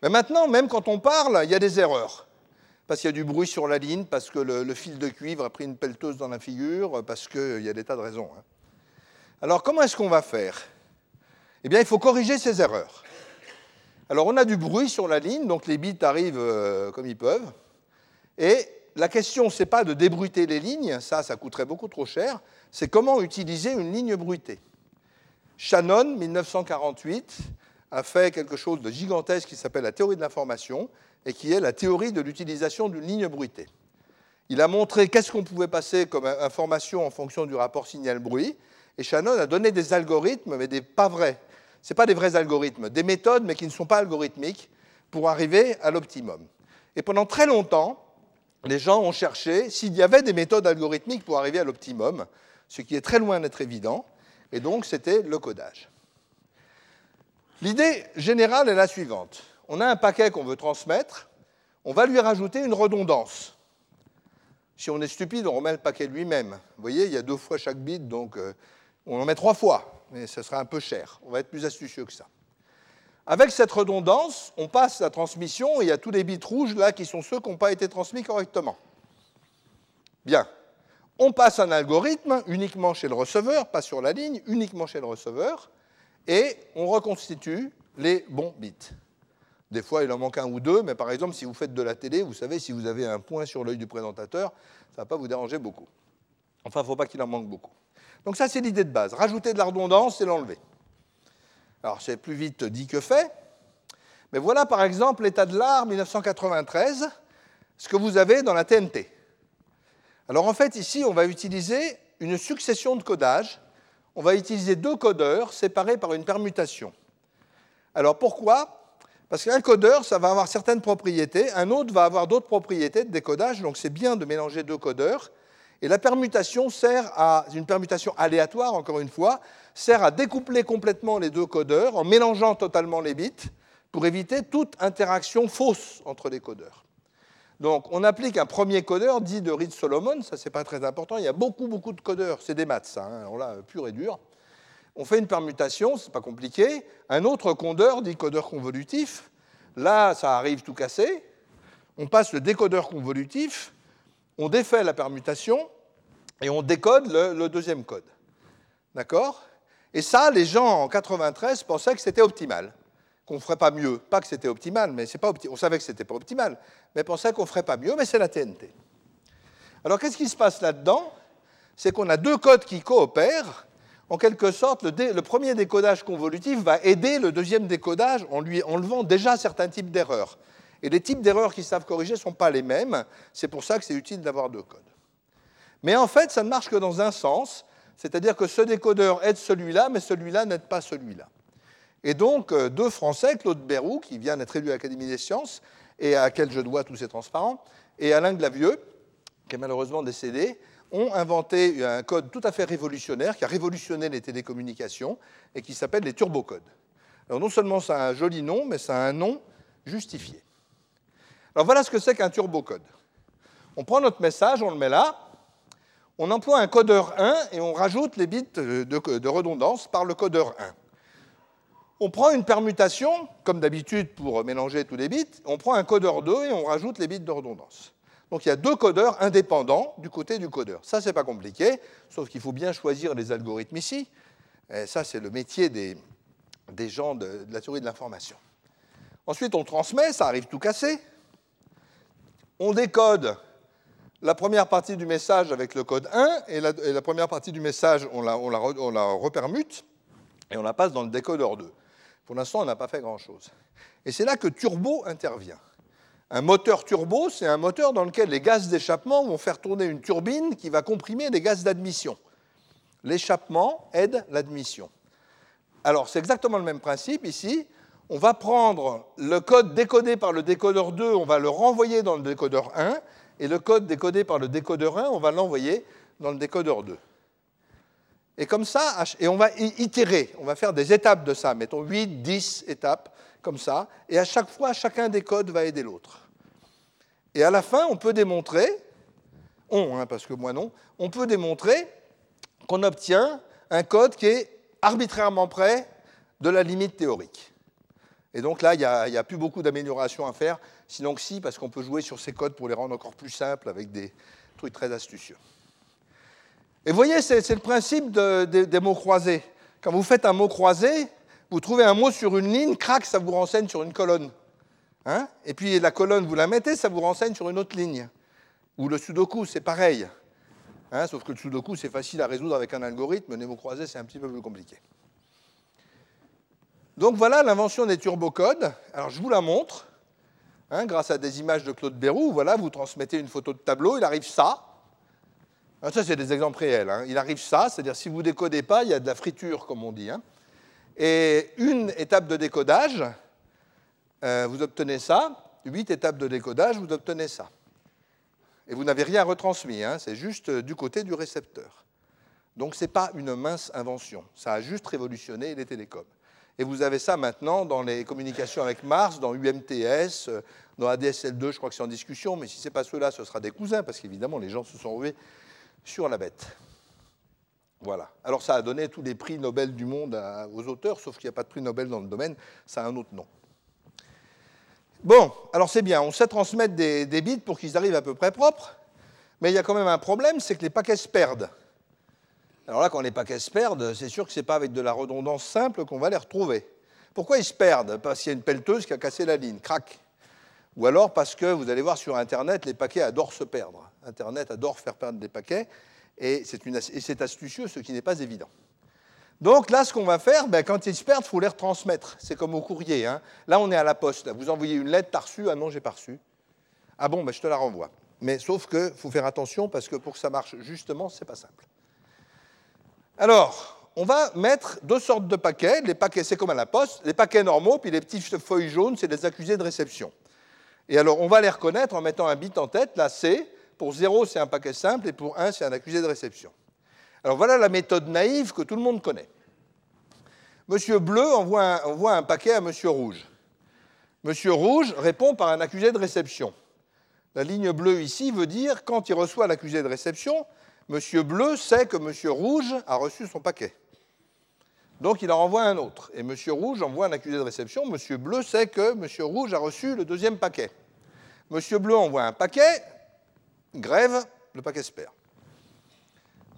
S2: Mais maintenant, même quand on parle, il y a des erreurs. Parce qu'il y a du bruit sur la ligne, parce que le, fil de cuivre a pris une pelleteuse dans la figure, parce qu'il y a des tas de raisons. Hein. Alors comment est-ce qu'on va faire? Eh bien, il faut corriger ces erreurs. Alors on a du bruit sur la ligne, donc les bits arrivent euh, comme ils peuvent. Et la question, ce n'est pas de débruiter les lignes, ça, ça coûterait beaucoup trop cher, c'est comment utiliser une ligne bruitée? Shannon, 1948, a fait quelque chose de gigantesque qui s'appelle la théorie de l'information et qui est la théorie de l'utilisation d'une ligne bruitée. Il a montré qu'est-ce qu'on pouvait passer comme information en fonction du rapport signal-bruit, et Shannon a donné des algorithmes, mais des pas vrais. Ce pas des vrais algorithmes, des méthodes, mais qui ne sont pas algorithmiques, pour arriver à l'optimum. Et pendant très longtemps, les gens ont cherché s'il y avait des méthodes algorithmiques pour arriver à l'optimum, ce qui est très loin d'être évident, et donc c'était le codage. L'idée générale est la suivante. On a un paquet qu'on veut transmettre, on va lui rajouter une redondance. Si on est stupide, on remet le paquet lui-même. Vous voyez, il y a deux fois chaque bit, donc euh, on en met trois fois, mais ce sera un peu cher. On va être plus astucieux que ça. Avec cette redondance, on passe la transmission et il y a tous les bits rouges là qui sont ceux qui n'ont pas été transmis correctement. Bien. On passe un algorithme uniquement chez le receveur, pas sur la ligne, uniquement chez le receveur, et on reconstitue les bons bits. Des fois, il en manque un ou deux, mais par exemple, si vous faites de la télé, vous savez, si vous avez un point sur l'œil du présentateur, ça ne va pas vous déranger beaucoup. Enfin, il ne faut pas qu'il en manque beaucoup. Donc ça, c'est l'idée de base. Rajouter de la redondance et l'enlever. Alors, c'est plus vite dit que fait. Mais voilà, par exemple, l'état de l'art 1993, ce que vous avez dans la TNT. Alors, en fait, ici, on va utiliser une succession de codages on va utiliser deux codeurs séparés par une permutation. Alors pourquoi? Parce qu'un codeur, ça va avoir certaines propriétés, un autre va avoir d'autres propriétés de décodage, donc c'est bien de mélanger deux codeurs. Et la permutation sert à, une permutation aléatoire, encore une fois, sert à découpler complètement les deux codeurs en mélangeant totalement les bits pour éviter toute interaction fausse entre les codeurs. Donc, on applique un premier codeur dit de Reed-Solomon, ça c'est pas très important, il y a beaucoup, beaucoup de codeurs, c'est des maths, ça, hein. pur et dur. On fait une permutation, c'est pas compliqué. Un autre codeur dit codeur convolutif, là, ça arrive tout cassé. On passe le décodeur convolutif, on défait la permutation et on décode le, le deuxième code. D'accord? Et ça, les gens en 93 pensaient que c'était optimal qu'on ne ferait pas mieux. Pas que c'était optimal, mais c'est pas on savait que ce n'était pas optimal, mais pensait qu'on ne ferait pas mieux, mais c'est la TNT. Alors qu'est-ce qui se passe là-dedans? C'est qu'on a deux codes qui coopèrent. En quelque sorte, le, premier décodage convolutif va aider le deuxième décodage en lui enlevant déjà certains types d'erreurs. Et les types d'erreurs qu'ils savent corriger ne sont pas les mêmes. C'est pour ça que c'est utile d'avoir deux codes. Mais en fait, ça ne marche que dans un sens, c'est-à-dire que ce décodeur aide celui-là, mais celui-là n'aide pas celui-là. Et donc, euh, deux Français, Claude Bérou, qui vient d'être élu à l'Académie des sciences, et à laquelle je dois tous ces transparents, et Alain Glavieux, qui est malheureusement décédé, ont inventé un code tout à fait révolutionnaire qui a révolutionné les télécommunications et qui s'appelle les turbocodes. Alors non seulement ça a un joli nom, mais ça a un nom justifié. Alors voilà ce que c'est qu'un turbocode. On prend notre message, on le met là, on emploie un codeur 1 et on rajoute les bits de redondance par le codeur 1 on prend une permutation, comme d'habitude pour mélanger tous les bits, on prend un codeur 2 et on rajoute les bits de redondance. Donc il y a deux codeurs indépendants du côté du codeur. Ça, c'est pas compliqué, sauf qu'il faut bien choisir les algorithmes ici. Ça, c'est le métier des, gens de, la théorie de l'information. Ensuite, on transmet, ça arrive tout cassé. On décode la première partie du message avec le code 1, et la, première partie du message, on la, on la repermute, et on la passe dans le décodeur 2. Pour l'instant, on n'a pas fait grand-chose. Et c'est là que turbo intervient. Un moteur turbo, c'est un moteur dans lequel les gaz d'échappement vont faire tourner une turbine qui va comprimer les gaz d'admission. L'échappement aide l'admission. Alors, c'est exactement le même principe ici. On va prendre le code décodé par le décodeur 2, on va le renvoyer dans le décodeur 1, et le code décodé par le décodeur 1, on va l'envoyer dans le décodeur 2. Et comme ça, et on va itérer, on va faire des étapes de ça, mettons 8, 10 étapes, comme ça, et à chaque fois, chacun des codes va aider l'autre. Et à la fin, on peut démontrer, on, hein, parce que moi non, on peut démontrer qu'on obtient un code qui est arbitrairement près de la limite théorique. Et donc là, il n'y a, plus beaucoup d'améliorations à faire, sinon que si, parce qu'on peut jouer sur ces codes pour les rendre encore plus simples avec des trucs très astucieux. Et voyez, c'est le principe des mots croisés. Quand vous faites un mot croisé, vous trouvez un mot sur une ligne, crac, ça vous renseigne sur une colonne. Hein? Et puis la colonne, vous la mettez, ça vous renseigne sur une autre ligne. Ou le sudoku, c'est pareil. Hein, sauf que le sudoku, c'est facile à résoudre avec un algorithme. Les mots croisés, c'est un petit peu plus compliqué. Donc voilà l'invention des turbocodes. Alors je vous la montre. Hein, grâce à des images de Claude Bérou, voilà, vous transmettez une photo de tableau, il arrive ça. Ah, ça, c'est des exemples réels. Hein. Il arrive ça, c'est-à-dire si vous ne décodez pas, il y a de la friture, comme on dit. Hein. Et une étape de décodage, euh, vous obtenez ça. Huit étapes de décodage, vous obtenez ça. Et vous n'avez rien retransmis, hein. c'est juste du côté du récepteur. Donc ce n'est pas une mince invention. Ça a juste révolutionné les télécoms. Et vous avez ça maintenant dans les communications avec Mars, dans UMTS, euh, dans ADSL2, je crois que c'est en discussion, mais si ce n'est pas ceux-là, ce sera des cousins, parce qu'évidemment, les gens se sont rués sur la bête. Voilà. Alors ça a donné tous les prix Nobel du monde aux auteurs, sauf qu'il n'y a pas de prix Nobel dans le domaine, ça a un autre nom. Bon, alors c'est bien, on sait transmettre des, bits pour qu'ils arrivent à peu près propres, mais il y a quand même un problème, c'est que les paquets se perdent. Alors là, quand les paquets se perdent, c'est sûr que ce n'est pas avec de la redondance simple qu'on va les retrouver. Pourquoi ils se perdent? Parce qu'il y a une pelleteuse qui a cassé la ligne, crac. Ou alors parce que vous allez voir sur Internet, les paquets adorent se perdre. Internet adore faire perdre des paquets, et c'est astucieux, ce qui n'est pas évident. Donc là, ce qu'on va faire, ben, quand ils se perdent, il faut les retransmettre. C'est comme au courrier. Hein. Là, on est à la poste. Vous envoyez une lettre, t'as reçu? Ah non, j'ai pas reçu. Ah bon, ben, je te la renvoie. Mais sauf qu'il faut faire attention parce que pour que ça marche justement, c'est pas simple. Alors, on va mettre deux sortes de paquets. Les paquets, c'est comme à la poste. Les paquets normaux, puis les petites feuilles jaunes, c'est des accusés de réception. Et alors, on va les reconnaître en mettant un bit en tête. Là, C. Pour 0, c'est un paquet simple, et pour 1, c'est un accusé de réception. Alors voilà la méthode naïve que tout le monde connaît. Monsieur Bleu envoie un, paquet à Monsieur Rouge. Monsieur Rouge répond par un accusé de réception. La ligne bleue ici veut dire quand il reçoit l'accusé de réception, Monsieur Bleu sait que Monsieur Rouge a reçu son paquet. Donc il en renvoie un autre. Et Monsieur Rouge envoie un accusé de réception. Monsieur Bleu sait que Monsieur Rouge a reçu le deuxième paquet. Monsieur Bleu envoie un paquet, grève, le paquet se.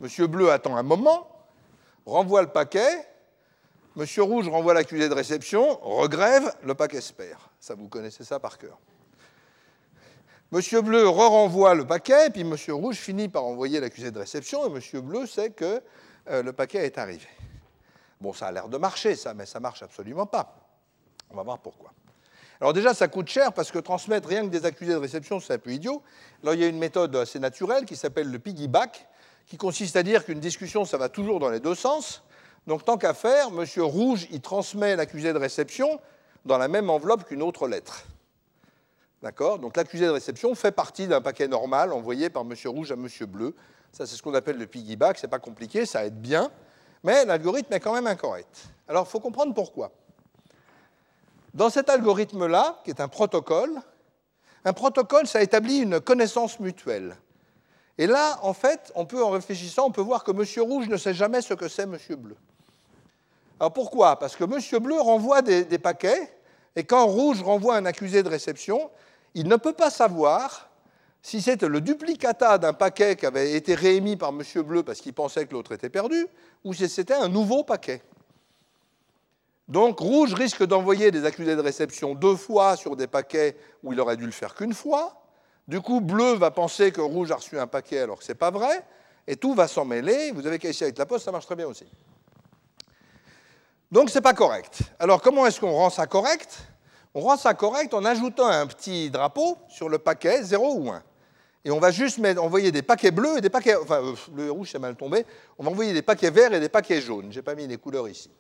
S2: Monsieur Bleu attend un moment, renvoie le paquet, Monsieur Rouge renvoie l'accusé de réception, regrève, le paquet se. Ça, vous connaissez ça par cœur. Monsieur Bleu re-renvoie le paquet, puis Monsieur Rouge finit par envoyer l'accusé de réception, et Monsieur Bleu sait que euh, le paquet est arrivé. Bon, ça a l'air de marcher, ça, mais ça marche absolument pas. On va voir pourquoi. Alors déjà, ça coûte cher parce que transmettre rien que des accusés de réception, c'est un peu idiot. Alors il y a une méthode assez naturelle qui s'appelle le piggyback, qui consiste à dire qu'une discussion, ça va toujours dans les deux sens. Donc tant qu'à faire, M. Rouge, il transmet l'accusé de réception dans la même enveloppe qu'une autre lettre. D'accord? Donc l'accusé de réception fait partie d'un paquet normal envoyé par M. Rouge à M. Bleu. Ça, c'est ce qu'on appelle le piggyback. C'est pas compliqué, ça aide bien. Mais l'algorithme est quand même incorrect. Alors, il faut comprendre pourquoi. Dans cet algorithme-là, qui est un protocole, un protocole, ça établit une connaissance mutuelle. Et là, en fait, on peut, en réfléchissant, on peut voir que M. Rouge ne sait jamais ce que c'est M. Bleu. Alors pourquoi? Parce que M. Bleu renvoie des, paquets, et quand Rouge renvoie un accusé de réception, il ne peut pas savoir si c'était le duplicata d'un paquet qui avait été réémis par M. Bleu parce qu'il pensait que l'autre était perdu, ou si c'était un nouveau paquet. Donc Rouge risque d'envoyer des accusés de réception deux fois sur des paquets où il aurait dû le faire qu'une fois, du coup, bleu va penser que rouge a reçu un paquet alors que ce n'est pas vrai, et tout va s'en mêler. Vous avez qu'à essayer avec la poste, ça marche très bien aussi. Donc, ce n'est pas correct. Alors, comment est-ce qu'on rend ça correct? On rend ça correct en ajoutant un petit drapeau sur le paquet 0 ou 1. Et on va juste envoyer des paquets bleus et des paquets. Enfin, euh, le rouge, c'est mal tombé. On va envoyer des paquets verts et des paquets jaunes. Je n'ai pas mis les couleurs ici.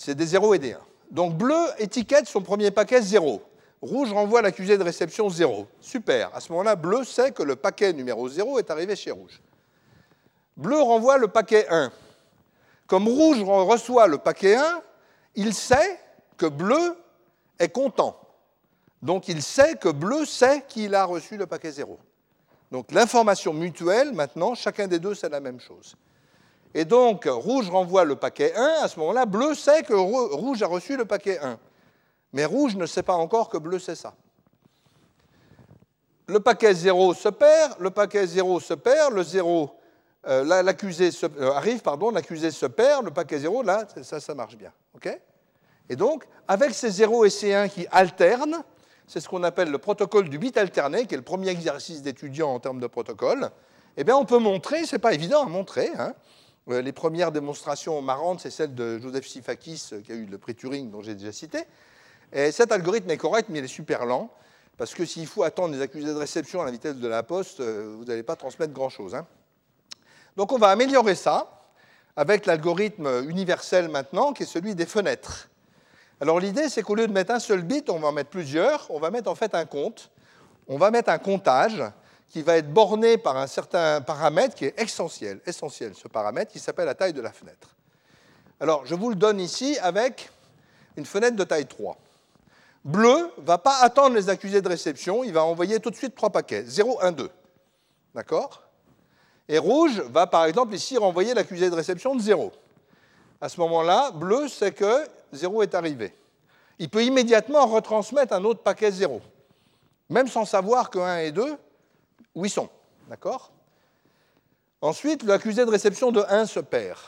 S2: C'est des 0 et des 1. Donc, bleu étiquette son premier paquet 0. Rouge renvoie l'accusé de réception 0. Super. À ce moment-là, bleu sait que le paquet numéro 0 est arrivé chez rouge. Bleu renvoie le paquet 1. Comme rouge reçoit le paquet 1, il sait que bleu est content. Donc il sait que bleu sait qu'il a reçu le paquet 0. Donc l'information mutuelle, maintenant, chacun des deux sait la même chose. Et donc rouge renvoie le paquet 1, à ce moment-là, bleu sait que rouge a reçu le paquet 1. Mais rouge ne sait pas encore que bleu sait ça. Le paquet 0 se perd, le paquet 0 se perd, le 0, euh, l'accusé euh, arrive, pardon, l'accusé se perd, le paquet 0, là, ça, ça marche bien. et donc, avec ces 0 et ces 1 qui alternent, c'est ce qu'on appelle le protocole du bit alterné, qui est le premier exercice d'étudiant en termes de protocole, eh bien, on peut montrer, ce n'est pas évident à montrer, hein. Euh, les premières démonstrations marrantes, c'est celle de Joseph Sifakis, qui a eu le prix Turing, dont j'ai déjà cité. Et cet algorithme est correct, mais il est super lent. Parce que s'il faut attendre les accusés de réception à la vitesse de la poste, euh, vous n'allez pas transmettre grand-chose. Hein. Donc on va améliorer ça avec l'algorithme universel maintenant, qui est celui des fenêtres. Alors l'idée, c'est qu'au lieu de mettre un seul bit, on va en mettre plusieurs, on va mettre en fait un compte, on va mettre un comptage qui va être borné par un certain paramètre qui est essentiel, essentiel ce paramètre qui s'appelle la taille de la fenêtre. Alors je vous le donne ici avec une fenêtre de taille 3. Bleu va pas attendre les accusés de réception, il va envoyer tout de suite trois paquets, 0, 1, 2. D'accord? Et rouge va par exemple ici renvoyer l'accusé de réception de 0. À ce moment-là, bleu sait que 0 est arrivé. Il peut immédiatement retransmettre un autre paquet 0, même sans savoir que 1 et 2, où ils sont. D'accord? Ensuite, l'accusé de réception de 1 se perd.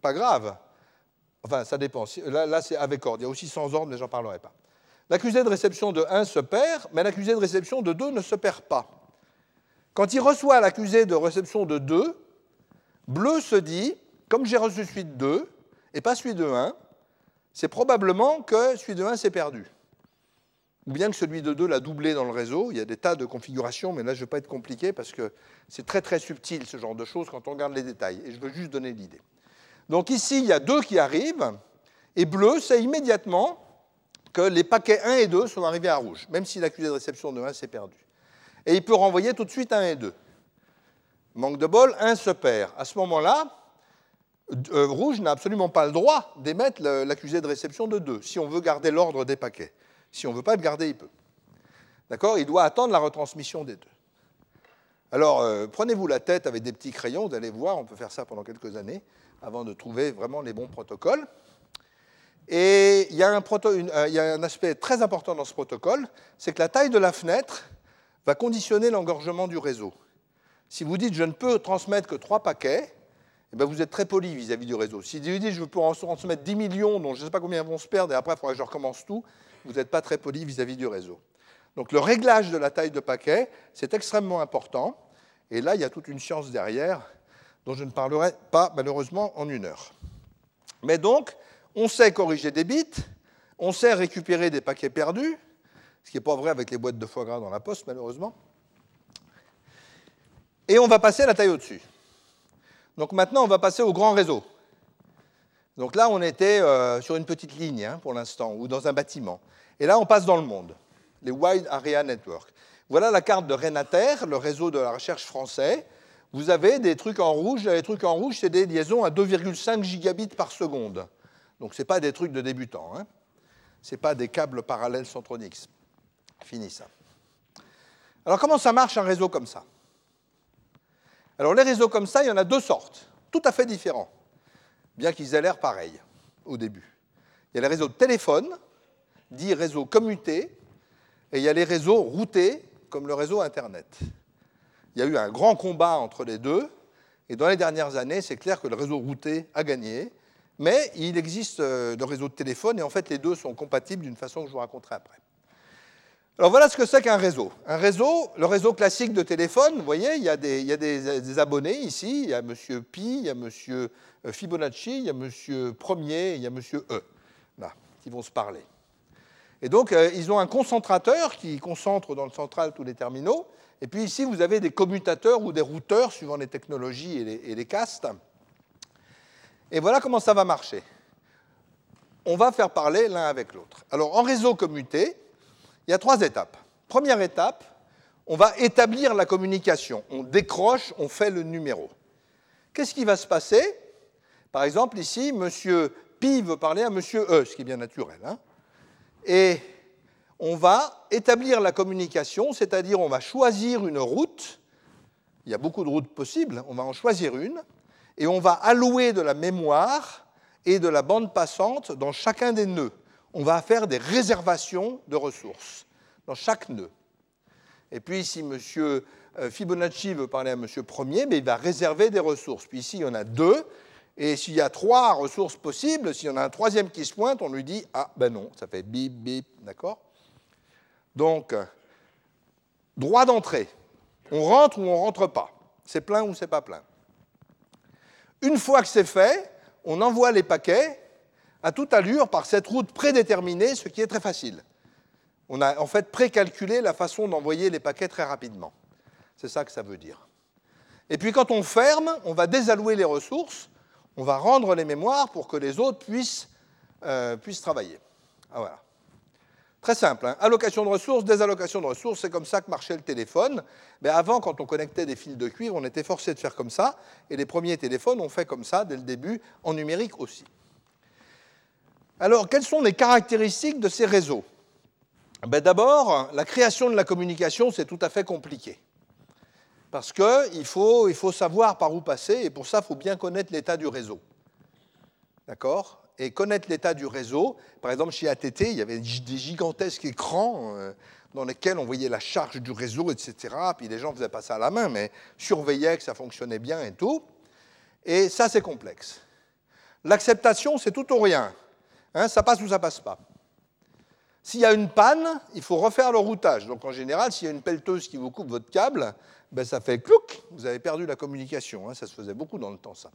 S2: Pas grave. Enfin, ça dépend. Là, c'est avec ordre. Il y a aussi sans ordre, mais j'en parlerai pas. L'accusé de réception de 1 se perd, mais l'accusé de réception de 2 ne se perd pas. Quand il reçoit l'accusé de réception de 2, bleu se dit, comme j'ai reçu celui de 2 et pas celui de 1, c'est probablement que celui de 1 s'est perdu. Ou bien que celui de 2 l'a doublé dans le réseau. Il y a des tas de configurations, mais là, je ne vais pas être compliqué parce que c'est très très subtil ce genre de choses quand on regarde les détails. Et je veux juste donner l'idée. Donc ici, il y a 2 qui arrivent, et bleu sait immédiatement que les paquets 1 et 2 sont arrivés à rouge, même si l'accusé de réception de 1 s'est perdu. Et il peut renvoyer tout de suite 1 et 2. Manque de bol, 1 se perd. À ce moment-là, euh, rouge n'a absolument pas le droit d'émettre l'accusé de réception de 2, si on veut garder l'ordre des paquets. Si on ne veut pas le garder, il peut. D'accord? Il doit attendre la retransmission des deux. Alors, euh, prenez-vous la tête avec des petits crayons, vous allez voir, on peut faire ça pendant quelques années, avant de trouver vraiment les bons protocoles. Et il y, a un euh, il y, a un aspect très important dans ce protocole, c'est que la taille de la fenêtre va conditionner l'engorgement du réseau. Si vous dites je ne peux transmettre que trois paquets, eh bien vous êtes très poli vis-à-vis du réseau. Si vous dites je peux en transmettre 10 millions, dont je ne sais pas combien vont se perdre, et après il faudra que je recommence tout, vous n'êtes pas très poli vis-à-vis du réseau. Donc le réglage de la taille de paquet, c'est extrêmement important. Et là, il y a toute une science derrière, dont je ne parlerai pas malheureusement en une heure. Mais donc, on sait corriger des bits, on sait récupérer des paquets perdus, ce qui n'est pas vrai avec les boîtes de foie gras dans la poste, malheureusement. Et on va passer à la taille au-dessus. Donc maintenant, on va passer au grand réseau. Donc là, on était euh, sur une petite ligne hein, pour l'instant, ou dans un bâtiment. Et là, on passe dans le monde, les Wide Area Network. Voilà la carte de Renater, le réseau de la recherche français. Vous avez des trucs en rouge. Les trucs en rouge, c'est des liaisons à 2,5 gigabits par seconde. Donc ce n'est pas des trucs de débutants. Hein. Ce n'est pas des câbles parallèles Centronix. Fini ça. Alors comment ça marche un réseau comme ça? Alors les réseaux comme ça, il y en a deux sortes, tout à fait différents, bien qu'ils aient l'air pareils au début. Il y a les réseaux de téléphone, dits réseaux commutés, et il y a les réseaux routés, comme le réseau Internet. Il y a eu un grand combat entre les deux, et dans les dernières années, c'est clair que le réseau routé a gagné, mais il existe euh, de réseaux de téléphone et en fait les deux sont compatibles d'une façon que je vous raconterai après. Alors voilà ce que c'est qu'un réseau. Un réseau, le réseau classique de téléphone, vous voyez, il y a des, abonnés ici, il y a M. Pi, il y a M. Euh, Fibonacci, il y a M. Premier, il y a M. E, là, qui vont se parler. Et donc, euh, ils ont un concentrateur qui concentre dans le central tous les terminaux. Et puis ici, vous avez des commutateurs ou des routeurs, suivant les technologies et les, et les castes. Et voilà comment ça va marcher. On va faire parler l'un avec l'autre. Alors en réseau commuté, il y a trois étapes. Première étape, on va établir la communication. On décroche, on fait le numéro. Qu'est-ce qui va se passer? Par exemple, ici, M. Pi veut parler à M. E, ce qui est bien naturel. Hein. et on va établir la communication, c'est-à-dire on va choisir une route. Il y a beaucoup de routes possibles, on va en choisir une et on va allouer de la mémoire et de la bande passante dans chacun des nœuds. On va faire des réservations de ressources dans chaque nœud. Et puis, si M. Fibonacci veut parler à M. Premier, mais il va réserver des ressources. Puis ici, il y en a deux. Et s'il y a trois ressources possibles, s'il y en a un troisième qui se pointe, on lui dit Ah, ben non, ça fait bip, bip, d'accord? Donc, droit d'entrée. On rentre ou on rentre pas. C'est plein ou c'est pas plein. Une fois que c'est fait, on envoie les paquets à toute allure par cette route prédéterminée, ce qui est très facile. On a en fait précalculé la façon d'envoyer les paquets très rapidement. C'est ça que ça veut dire. Et puis quand on ferme, on va désallouer les ressources, on va rendre les mémoires pour que les autres puissent, euh, travailler. Ah, voilà. Très simple. Hein. Allocation de ressources, désallocation de ressources, c'est comme ça que marchait le téléphone. Mais avant, quand on connectait des fils de cuivre, on était forcé de faire comme ça. Et les premiers téléphones ont fait comme ça dès le début, en numérique aussi. Alors, quelles sont les caractéristiques de ces réseaux? Ben, D'abord, la création de la communication, c'est tout à fait compliqué. Parce qu'il faut, il faut savoir par où passer, et pour ça, il faut bien connaître l'état du réseau. D'accord? Et connaître l'état du réseau. Par exemple, chez ATT, il y avait des gigantesques écrans euh, dans lesquels on voyait la charge du réseau, etc. Puis les gens faisaient pas ça à la main, mais surveillaient que ça fonctionnait bien et tout. Et ça, c'est complexe. L'acceptation, c'est tout ou rien. Hein, ça passe ou ça passe pas. S'il y a une panne, il faut refaire le routage. Donc en général, s'il y a une pelleteuse qui vous coupe votre câble, ben, ça fait clouc, vous avez perdu la communication. Hein. ça se faisait beaucoup dans le temps, ça.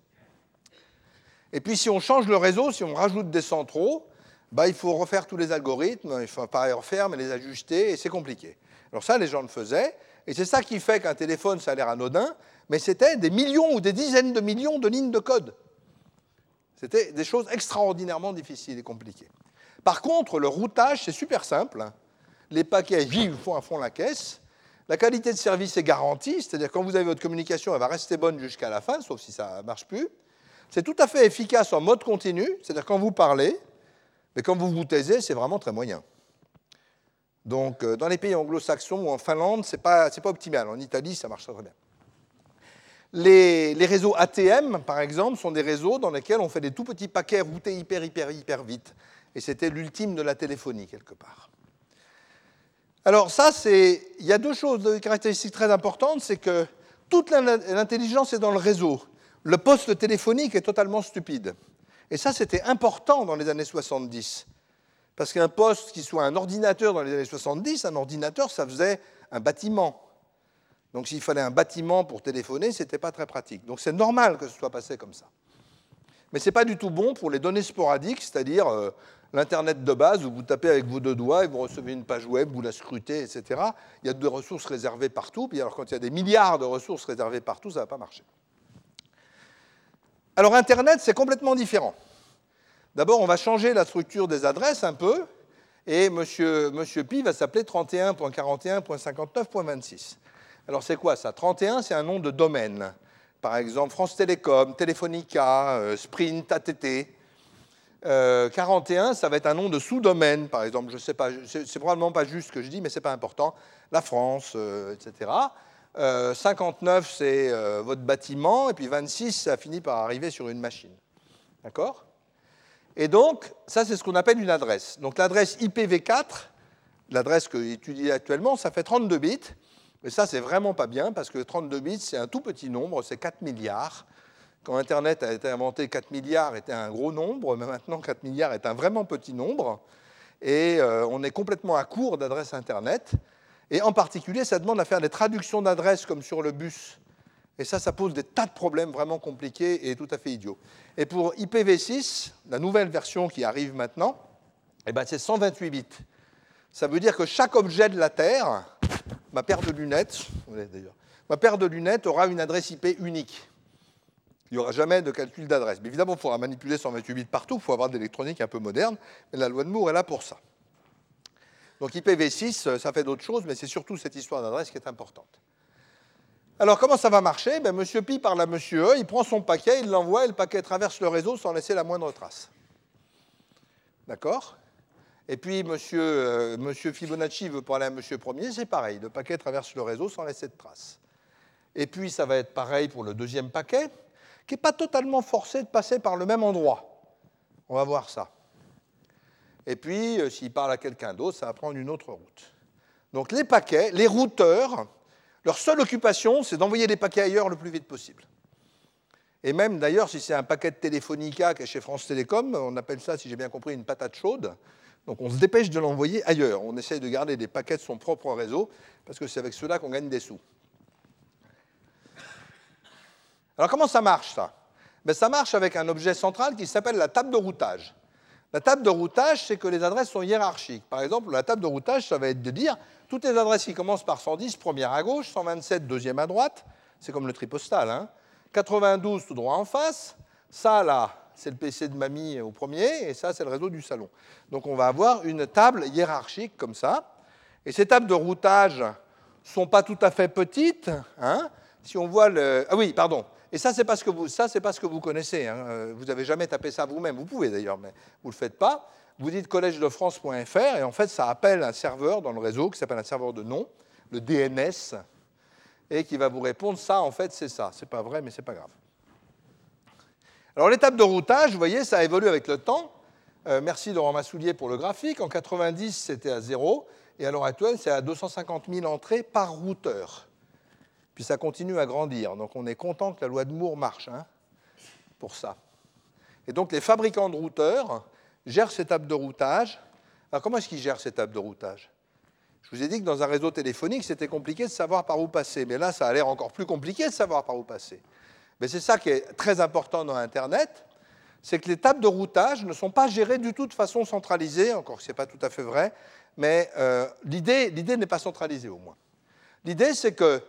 S2: Et puis si on change le réseau, si on rajoute des centraux, bah, il faut refaire tous les algorithmes, il faut pas les refaire, mais les ajuster, et c'est compliqué. Alors ça, les gens le faisaient, et c'est ça qui fait qu'un téléphone, ça a l'air anodin, mais c'était des millions ou des dizaines de millions de lignes de code. C'était des choses extraordinairement difficiles et compliquées. Par contre, le routage, c'est super simple. Les paquets vivent font à fond la caisse. La qualité de service est garantie, c'est-à-dire quand vous avez votre communication, elle va rester bonne jusqu'à la fin, sauf si ça ne marche plus. C'est tout à fait efficace en mode continu, c'est-à-dire quand vous parlez, mais quand vous vous taisez, c'est vraiment très moyen. Donc, euh, dans les pays anglo-saxons ou en Finlande, ce n'est pas, pas, optimal. En Italie, ça marche très, bien. Les, réseaux ATM, par exemple, sont des réseaux dans lesquels on fait des tout petits paquets routés hyper, hyper, hyper vite. Et c'était l'ultime de la téléphonie, quelque part. Alors, ça. Il y a deux choses, deux caractéristiques très importantes. C'est que toute l'intelligence est dans le réseau le poste téléphonique est totalement stupide. Et ça, c'était important dans les années 70. Parce qu'un poste qui soit un ordinateur dans les années 70, un ordinateur, ça faisait un bâtiment. Donc s'il fallait un bâtiment pour téléphoner, ce n'était pas très pratique. Donc c'est normal que ce soit passé comme ça. Mais ce n'est pas du tout bon pour les données sporadiques, c'est-à-dire euh, l'Internet de base où vous tapez avec vos deux doigts et vous recevez une page web, vous la scrutez, etc. Il y a des ressources réservées partout. Puis alors quand il y a des milliards de ressources réservées partout, ça ne va pas marcher. Alors Internet, c'est complètement différent. D'abord, on va changer la structure des adresses un peu, et Monsieur, Monsieur Pi va s'appeler 31.41.59.26. Alors c'est quoi ça? 31, c'est un nom de domaine. Par exemple, France Télécom, Telefonica, euh, Sprint, ATT. 41, ça va être un nom de sous-domaine, par exemple. Je sais pas, c'est probablement pas juste ce que je dis, mais c'est pas important. La France, euh, etc. 59, euh, c'est euh, votre bâtiment, et puis 26, ça finit par arriver sur une machine. D'accord? Et donc, ça, c'est ce qu'on appelle une adresse. Donc, l'adresse IPv4, l'adresse que j'étudie actuellement, ça fait 32 bits. Mais ça, c'est vraiment pas bien, parce que 32 bits, c'est un tout petit nombre, c'est 4 milliards. Quand Internet a été inventé, 4 milliards était un gros nombre, mais maintenant, 4 milliards est un vraiment petit nombre. Et euh, on est complètement à court d'adresses Internet. Et en particulier, ça demande à faire des traductions d'adresses comme sur le bus. Et ça, ça pose des tas de problèmes vraiment compliqués et tout à fait idiots. Et pour IPv6, la nouvelle version qui arrive maintenant, eh ben, c'est 128 bits. Ça veut dire que chaque objet de la Terre, ma paire de lunettes, aura une adresse IP unique. Il n'y aura jamais de calcul d'adresse. Mais évidemment, il faudra manipuler 128 bits partout, il faut avoir de l'électronique un peu moderne, mais la loi de Moore est là pour ça. Donc IPv6, euh, ça fait d'autres choses, mais c'est surtout cette histoire d'adresse qui est importante. Alors comment ça va marcher? Ben, Monsieur Pi parle à Monsieur E, il prend son paquet, il l'envoie et le paquet traverse le réseau sans laisser la moindre trace. D'accord? Et puis euh, Monsieur, Fibonacci veut parler à Monsieur Premier, c'est pareil, le paquet traverse le réseau sans laisser de trace. Et puis ça va être pareil pour le deuxième paquet, qui n'est pas totalement forcé de passer par le même endroit. On va voir ça. Et puis, euh, s'il parle à quelqu'un d'autre, ça va prendre une autre route. Donc les paquets, les routeurs, leur seule occupation, c'est d'envoyer les paquets ailleurs le plus vite possible. Et même d'ailleurs, si c'est un paquet de Téléfonica qui est chez France Télécom, on appelle ça, si j'ai bien compris, une patate chaude. Donc on se dépêche de l'envoyer ailleurs. On essaye de garder des paquets de son propre réseau, parce que c'est avec cela qu'on gagne des sous. Alors comment ça marche ça? Ben, Ça marche avec un objet central qui s'appelle la table de routage. La table de routage, c'est que les adresses sont hiérarchiques. Par exemple, la table de routage, ça va être de dire toutes les adresses qui commencent par 110, première à gauche, 127, deuxième à droite, c'est comme le tripostal, hein, 92 tout droit en face, ça là, c'est le PC de mamie au premier, et ça, c'est le réseau du salon. Donc on va avoir une table hiérarchique comme ça. Et ces tables de routage sont pas tout à fait petites. Hein. Si on voit le... Ah oui, pardon. Et ça, c'est parce que vous, que vous connaissez. Hein. Euh, vous n'avez jamais tapé ça vous-même. Vous pouvez d'ailleurs, mais vous ne le faites pas. Vous dites collège-de-france.fr et en fait, ça appelle un serveur dans le réseau qui s'appelle un serveur de nom, le DNS, et qui va vous répondre ça, en fait, c'est ça. C'est pas vrai, mais c'est pas grave. Alors l'étape de routage, vous voyez, ça évolue avec le temps. Euh, merci Laurent Massoulier pour le graphique. En 90, c'était à 0, et à l'heure actuelle, c'est à 250 000 entrées par routeur. Puis ça continue à grandir. Donc on est content que la loi de Moore marche hein, pour ça. Et donc les fabricants de routeurs gèrent ces tables de routage. Alors comment est-ce qu'ils gèrent ces tables de routage? Je vous ai dit que dans un réseau téléphonique, c'était compliqué de savoir par où passer. Mais là, ça a l'air encore plus compliqué de savoir par où passer. Mais c'est ça qui est très important dans Internet, c'est que les tables de routage ne sont pas gérées du tout de façon centralisée, encore que ce n'est pas tout à fait vrai, mais euh, l'idée n'est pas centralisée au moins. L'idée, c'est que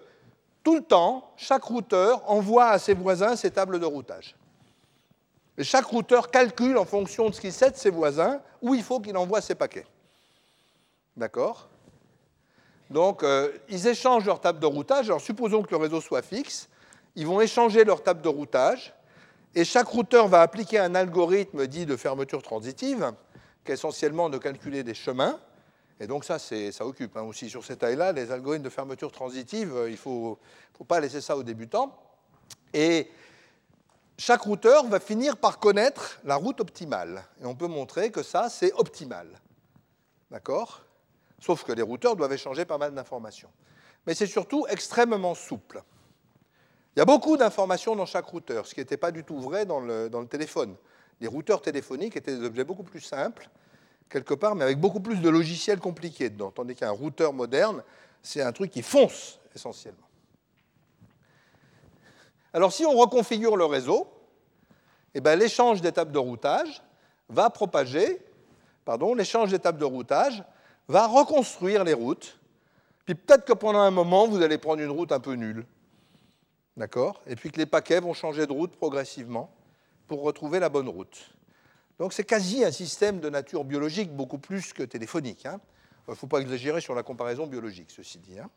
S2: tout le temps, chaque routeur envoie à ses voisins ses tables de routage. Et chaque routeur calcule en fonction de ce qu'il sait de ses voisins où il faut qu'il envoie ses paquets. D'accord? Donc, euh, ils échangent leur table de routage. Alors, supposons que le réseau soit fixe. Ils vont échanger leur table de routage. Et chaque routeur va appliquer un algorithme dit de fermeture transitive, qui est essentiellement de calculer des chemins. Et donc ça, ça occupe hein, aussi sur cette taille-là. Les algorithmes de fermeture transitive, euh, il ne faut, pas laisser ça aux débutants. Et chaque routeur va finir par connaître la route optimale. Et on peut montrer que ça, c'est optimal. D'accord? Sauf que les routeurs doivent échanger pas mal d'informations. Mais c'est surtout extrêmement souple. Il y a beaucoup d'informations dans chaque routeur, ce qui n'était pas du tout vrai dans le, téléphone. Les routeurs téléphoniques étaient des objets beaucoup plus simples quelque part, mais avec beaucoup plus de logiciels compliqués dedans. Tandis qu'un routeur moderne, c'est un truc qui fonce essentiellement. Alors si on reconfigure le réseau, eh ben, l'échange d'étapes de routage va propager, pardon, l'échange d'étapes de routage va reconstruire les routes. Puis peut-être que pendant un moment, vous allez prendre une route un peu nulle. D'accord Et puis que les paquets vont changer de route progressivement pour retrouver la bonne route. Donc c'est quasi un système de nature biologique, beaucoup plus que téléphonique. Il hein. ne faut pas exagérer sur la comparaison biologique, ceci dit. Hein.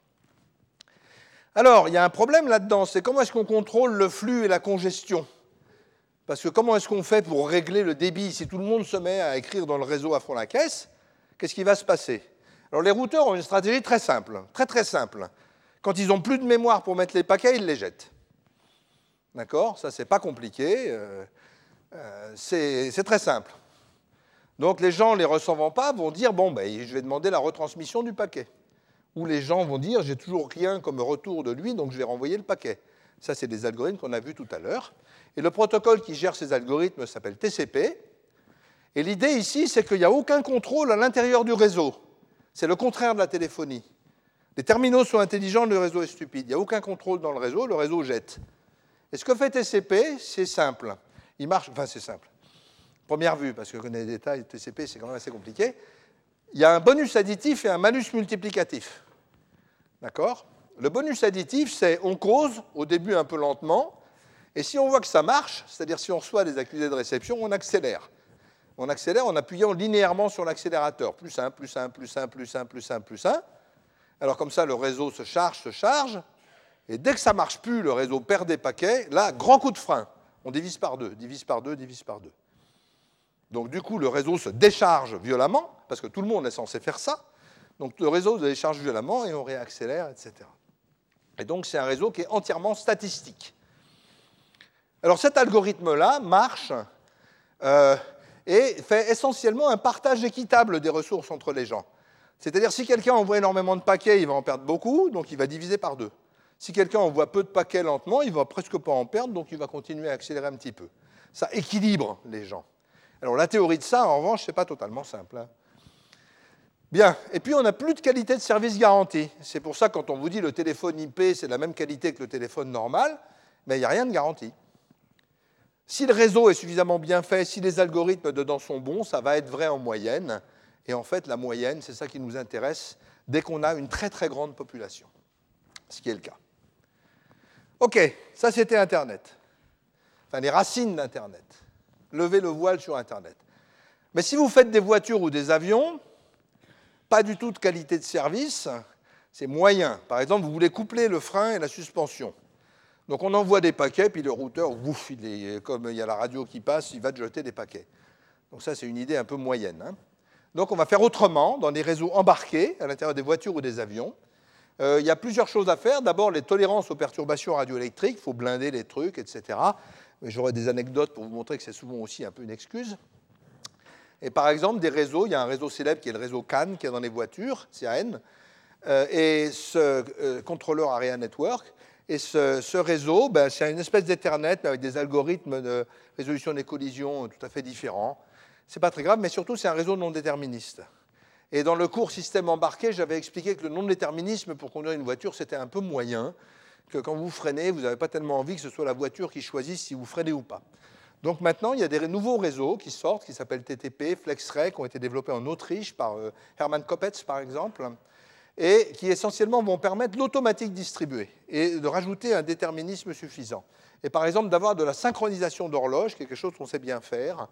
S2: Alors, il y a un problème là-dedans, c'est comment est-ce qu'on contrôle le flux et la congestion? Parce que comment est-ce qu'on fait pour régler le débit? Si tout le monde se met à écrire dans le réseau à fond la caisse, qu'est-ce qui va se passer? Alors les routeurs ont une stratégie très simple, très très simple. Quand ils n'ont plus de mémoire pour mettre les paquets, ils les jettent. D'accord? Ça, c'est pas compliqué. Euh, euh, c'est très simple. Donc les gens, les recevant pas, vont dire bon, ben, je vais demander la retransmission du paquet. Ou les gens vont dire j'ai toujours rien comme retour de lui, donc je vais renvoyer le paquet. Ça, c'est des algorithmes qu'on a vus tout à l'heure. Et le protocole qui gère ces algorithmes s'appelle TCP. Et l'idée ici, c'est qu'il n'y a aucun contrôle à l'intérieur du réseau. C'est le contraire de la téléphonie. Les terminaux sont intelligents, le réseau est stupide. Il n'y a aucun contrôle dans le réseau, le réseau jette. Et ce que fait TCP, c'est simple. Il marche, enfin c'est simple. Première vue, parce que connaître les détails, TCP c'est quand même assez compliqué. Il y a un bonus additif et un malus multiplicatif. D'accord? Le bonus additif, c'est on cause au début un peu lentement, et si on voit que ça marche, c'est-à-dire si on reçoit des accusés de réception, on accélère. On accélère en appuyant linéairement sur l'accélérateur. Plus 1, plus 1, plus 1, plus 1, plus 1, plus 1. Alors comme ça, le réseau se charge, se charge, et dès que ça marche plus, le réseau perd des paquets, là, grand coup de frein on divise par deux, divise par deux, divise par deux. Donc du coup, le réseau se décharge violemment, parce que tout le monde est censé faire ça. Donc le réseau se décharge violemment et on réaccélère, etc. Et donc c'est un réseau qui est entièrement statistique. Alors cet algorithme-là marche, euh, et fait essentiellement un partage équitable des ressources entre les gens. C'est-à-dire si quelqu'un envoie énormément de paquets, il va en perdre beaucoup, donc il va diviser par deux. Si quelqu'un envoie peu de paquets lentement, il va presque pas en perdre, donc il va continuer à accélérer un petit peu. Ça équilibre les gens. Alors la théorie de ça, en revanche, ce n'est pas totalement simple. Hein. Bien, et puis on n'a plus de qualité de service garantie. C'est pour ça quand on vous dit le téléphone IP, c'est de la même qualité que le téléphone normal, mais il n'y a rien de garanti. Si le réseau est suffisamment bien fait, si les algorithmes dedans sont bons, ça va être vrai en moyenne. Et en fait, la moyenne, c'est ça qui nous intéresse dès qu'on a une très très grande population, ce qui est le cas. OK, ça c'était Internet. Enfin, les racines d'Internet. Levez le voile sur Internet. Mais si vous faites des voitures ou des avions, pas du tout de qualité de service, c'est moyen. Par exemple, vous voulez coupler le frein et la suspension. Donc on envoie des paquets, puis le routeur, ouf, il comme il y a la radio qui passe, il va te jeter des paquets. Donc ça, c'est une idée un peu moyenne. Hein. Donc on va faire autrement dans des réseaux embarqués à l'intérieur des voitures ou des avions. Euh, il y a plusieurs choses à faire. D'abord, les tolérances aux perturbations radioélectriques, il faut blinder les trucs, etc. J'aurai des anecdotes pour vous montrer que c'est souvent aussi un peu une excuse. Et par exemple, des réseaux, il y a un réseau célèbre qui est le réseau CAN, qui est dans les voitures, CAN, euh, et ce euh, contrôleur Area Network, et ce, réseau, ben, c'est une espèce d'Ethernet avec des algorithmes de résolution des collisions tout à fait différents. Ce n'est pas très grave, mais surtout, c'est un réseau non déterministe. Et dans le cours système embarqué, j'avais expliqué que le non déterminisme pour conduire une voiture, c'était un peu moyen, que quand vous freinez, vous n'avez pas tellement envie que ce soit la voiture qui choisisse si vous freinez ou pas. Donc maintenant, il y a des nouveaux réseaux qui sortent, qui s'appellent TTP, FlexRay, qui ont été développés en Autriche par euh, Hermann Koppetz, par exemple et qui essentiellement vont permettre l'automatique distribuée et de rajouter un déterminisme suffisant. Et par exemple, d'avoir de la synchronisation d'horloge, quelque chose qu'on sait bien faire,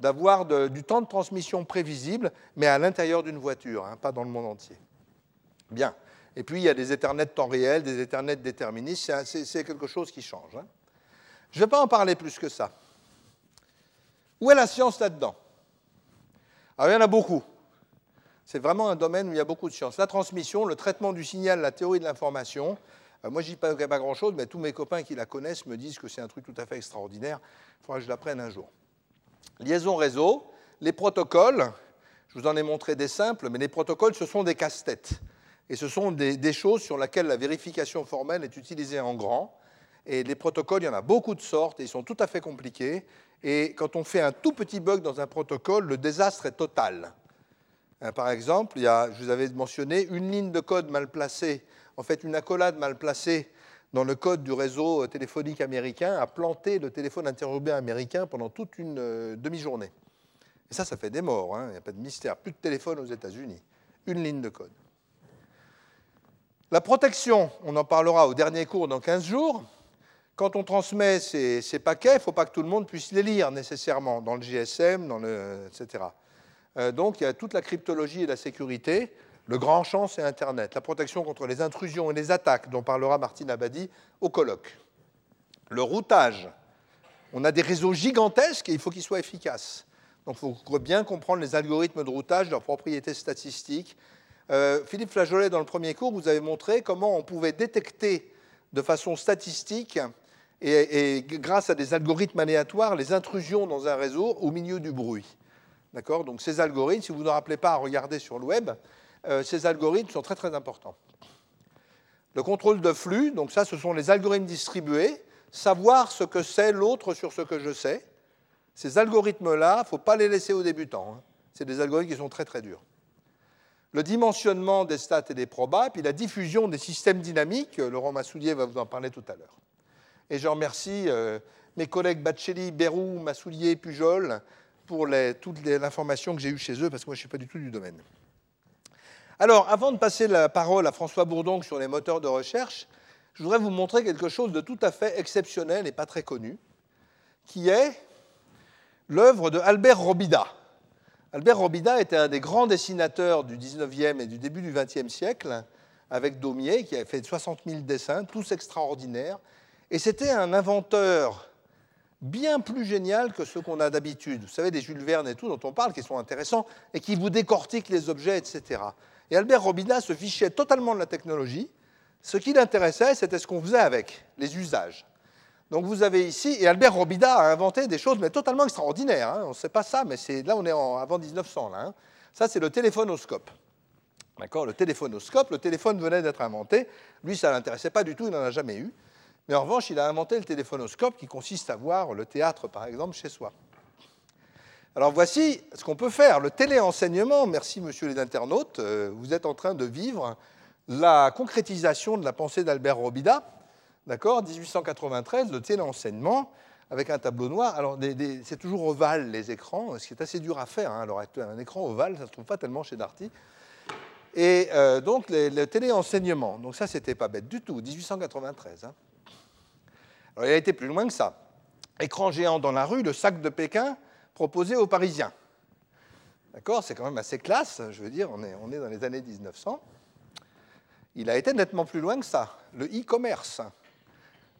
S2: d'avoir du temps de transmission prévisible, mais à l'intérieur d'une voiture, hein, pas dans le monde entier. Bien. Et puis, il y a des Ethernets temps réel, des Ethernets déterministes, c'est quelque chose qui change. Hein. Je ne vais pas en parler plus que ça. Où est la science là-dedans? Alors, il y en a beaucoup. C'est vraiment un domaine où il y a beaucoup de sciences. La transmission, le traitement du signal, la théorie de l'information. Euh, moi, je dis pas, pas grand-chose, mais tous mes copains qui la connaissent me disent que c'est un truc tout à fait extraordinaire. Il faudra que je l'apprenne un jour. Liaison réseau, les protocoles. Je vous en ai montré des simples, mais les protocoles, ce sont des casse-têtes. Et ce sont des, choses sur lesquelles la vérification formelle est utilisée en grand. Et les protocoles, il y en a beaucoup de sortes, et ils sont tout à fait compliqués. Et quand on fait un tout petit bug dans un protocole, le désastre est total. Euh, par exemple, il y a, je vous avais mentionné une ligne de code mal placée, en fait une accolade mal placée dans le code du réseau téléphonique américain a planté le téléphone interurbain américain pendant toute une euh, demi-journée. Et ça, ça fait des morts, hein. il n'y a pas de mystère. Plus de téléphone aux États-Unis. Une ligne de code. La protection, on en parlera au dernier cours dans 15 jours. Quand on transmet ces, paquets, il ne faut pas que tout le monde puisse les lire nécessairement dans le GSM, dans le, etc. Euh, donc il y a toute la cryptologie et la sécurité. Le grand champ, c'est Internet. La protection contre les intrusions et les attaques, dont parlera Martine Abadi au colloque. Le routage. On a des réseaux gigantesques et il faut qu'ils soient efficaces. Donc il faut bien comprendre les algorithmes de routage, leurs propriétés statistiques. Euh, Philippe Flageolet, dans le premier cours, vous avez montré comment on pouvait détecter de façon statistique et grâce à des algorithmes aléatoires les intrusions dans un réseau au milieu du bruit. D'accord? Donc ces algorithmes, si vous ne vous rappelez pas à regarder sur le web, euh, ces algorithmes sont très très importants. Le contrôle de flux, donc ça, ce sont les algorithmes distribués. Savoir ce que c'est l'autre sur ce que je sais. Ces algorithmes-là, il ne faut pas les laisser aux débutants. Hein. C'est des algorithmes qui sont très très durs. Le dimensionnement des stats et des probas, puis la diffusion des systèmes dynamiques. Laurent Massoulier va vous en parler tout à l'heure. Et je remercie euh, mes collègues Baccelli, Bérou, Massoulier, Pujol, pour toute l'information que j'ai eue chez eux, parce que moi, je ne suis pas du tout du domaine. Alors, avant de passer la parole à François Bourdon sur les moteurs de recherche, je voudrais vous montrer quelque chose de tout à fait exceptionnel et pas très connu, qui est l'œuvre de Albert Robida. Albert Robida était un des grands dessinateurs du 19e et du début du 20e siècle, avec Daumier, qui a fait 60 000 dessins, tous extraordinaires. Et c'était un inventeur bien plus génial que ceux qu'on a d'habitude. Vous savez, des Jules Verne et tout dont on parle, qui sont intéressants et qui vous décortiquent les objets, etc. Et Albert Robida se fichait totalement de la technologie. Ce qui l'intéressait, c'était ce qu'on faisait avec, les usages. Donc vous avez ici, et Albert Robida a inventé des choses mais totalement extraordinaires. hein. On ne sait pas ça, mais là on est avant 1900. Là, hein. Ça c'est le téléphonoscope. D'accord? Le téléphonoscope, le téléphone venait d'être inventé. Lui, ça ne l'intéressait pas du tout, il n'en a jamais eu. Mais en revanche, il a inventé le téléphonoscope qui consiste à voir le théâtre, par exemple, chez soi. Alors voici ce qu'on peut faire. Le téléenseignement, merci monsieur les internautes, euh, vous êtes en train de vivre la concrétisation de la pensée d'Albert Robida, d'accord 1893, le téléenseignement avec un tableau noir. Alors c'est toujours ovale les écrans, ce qui est assez dur à faire hein. Un écran ovale, ça ne se trouve pas tellement chez Darty. Et euh, donc le téléenseignement, donc ça c'était pas bête du tout, 1893. hein. Alors il a été plus loin que ça. Écran géant dans la rue, le sac de Pékin proposé aux Parisiens. D'accord C'est quand même assez classe, je veux dire, on est, dans les années 1900. Il a été nettement plus loin que ça. Le e-commerce,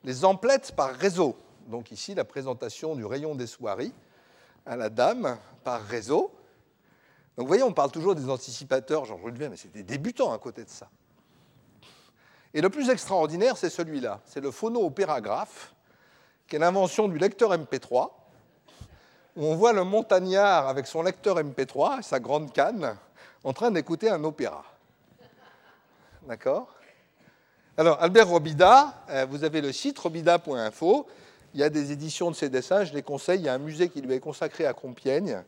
S2: les emplettes par réseau. Donc ici, la présentation du rayon des soieries à la dame par réseau. Donc vous voyez, on parle toujours des anticipateurs, Georges Rudevin, mais c'est des débutants à côté de ça. Et le plus extraordinaire, c'est celui-là. C'est le phono-opéragraphe, qui est l'invention du lecteur MP3, où on voit le montagnard avec son lecteur MP3 et sa grande canne en train d'écouter un opéra. D'accord? Alors, Albert Robida, euh, vous avez le site robida.info. Il y a des éditions de ses dessins, je les conseille. Il y a un musée qui lui est consacré à Compiègne.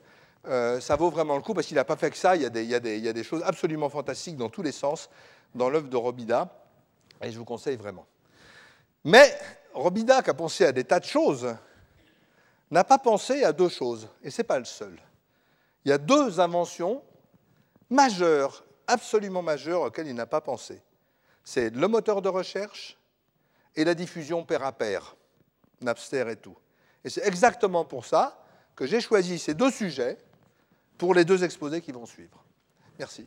S2: Euh, ça vaut vraiment le coup parce qu'il n'a pas fait que ça. Y, des- il y a des choses absolument fantastiques dans tous les sens dans l'œuvre de Robida. Et je vous conseille vraiment. Mais Robida, qui a pensé à des tas de choses, n'a pas pensé à deux choses. Et ce n'est pas le seul. Il y a deux inventions majeures, absolument majeures, auxquelles il n'a pas pensé. C'est le moteur de recherche et la diffusion pair à pair, Napster et tout. Et c'est exactement pour ça que j'ai choisi ces deux sujets pour les deux exposés qui vont suivre. Merci.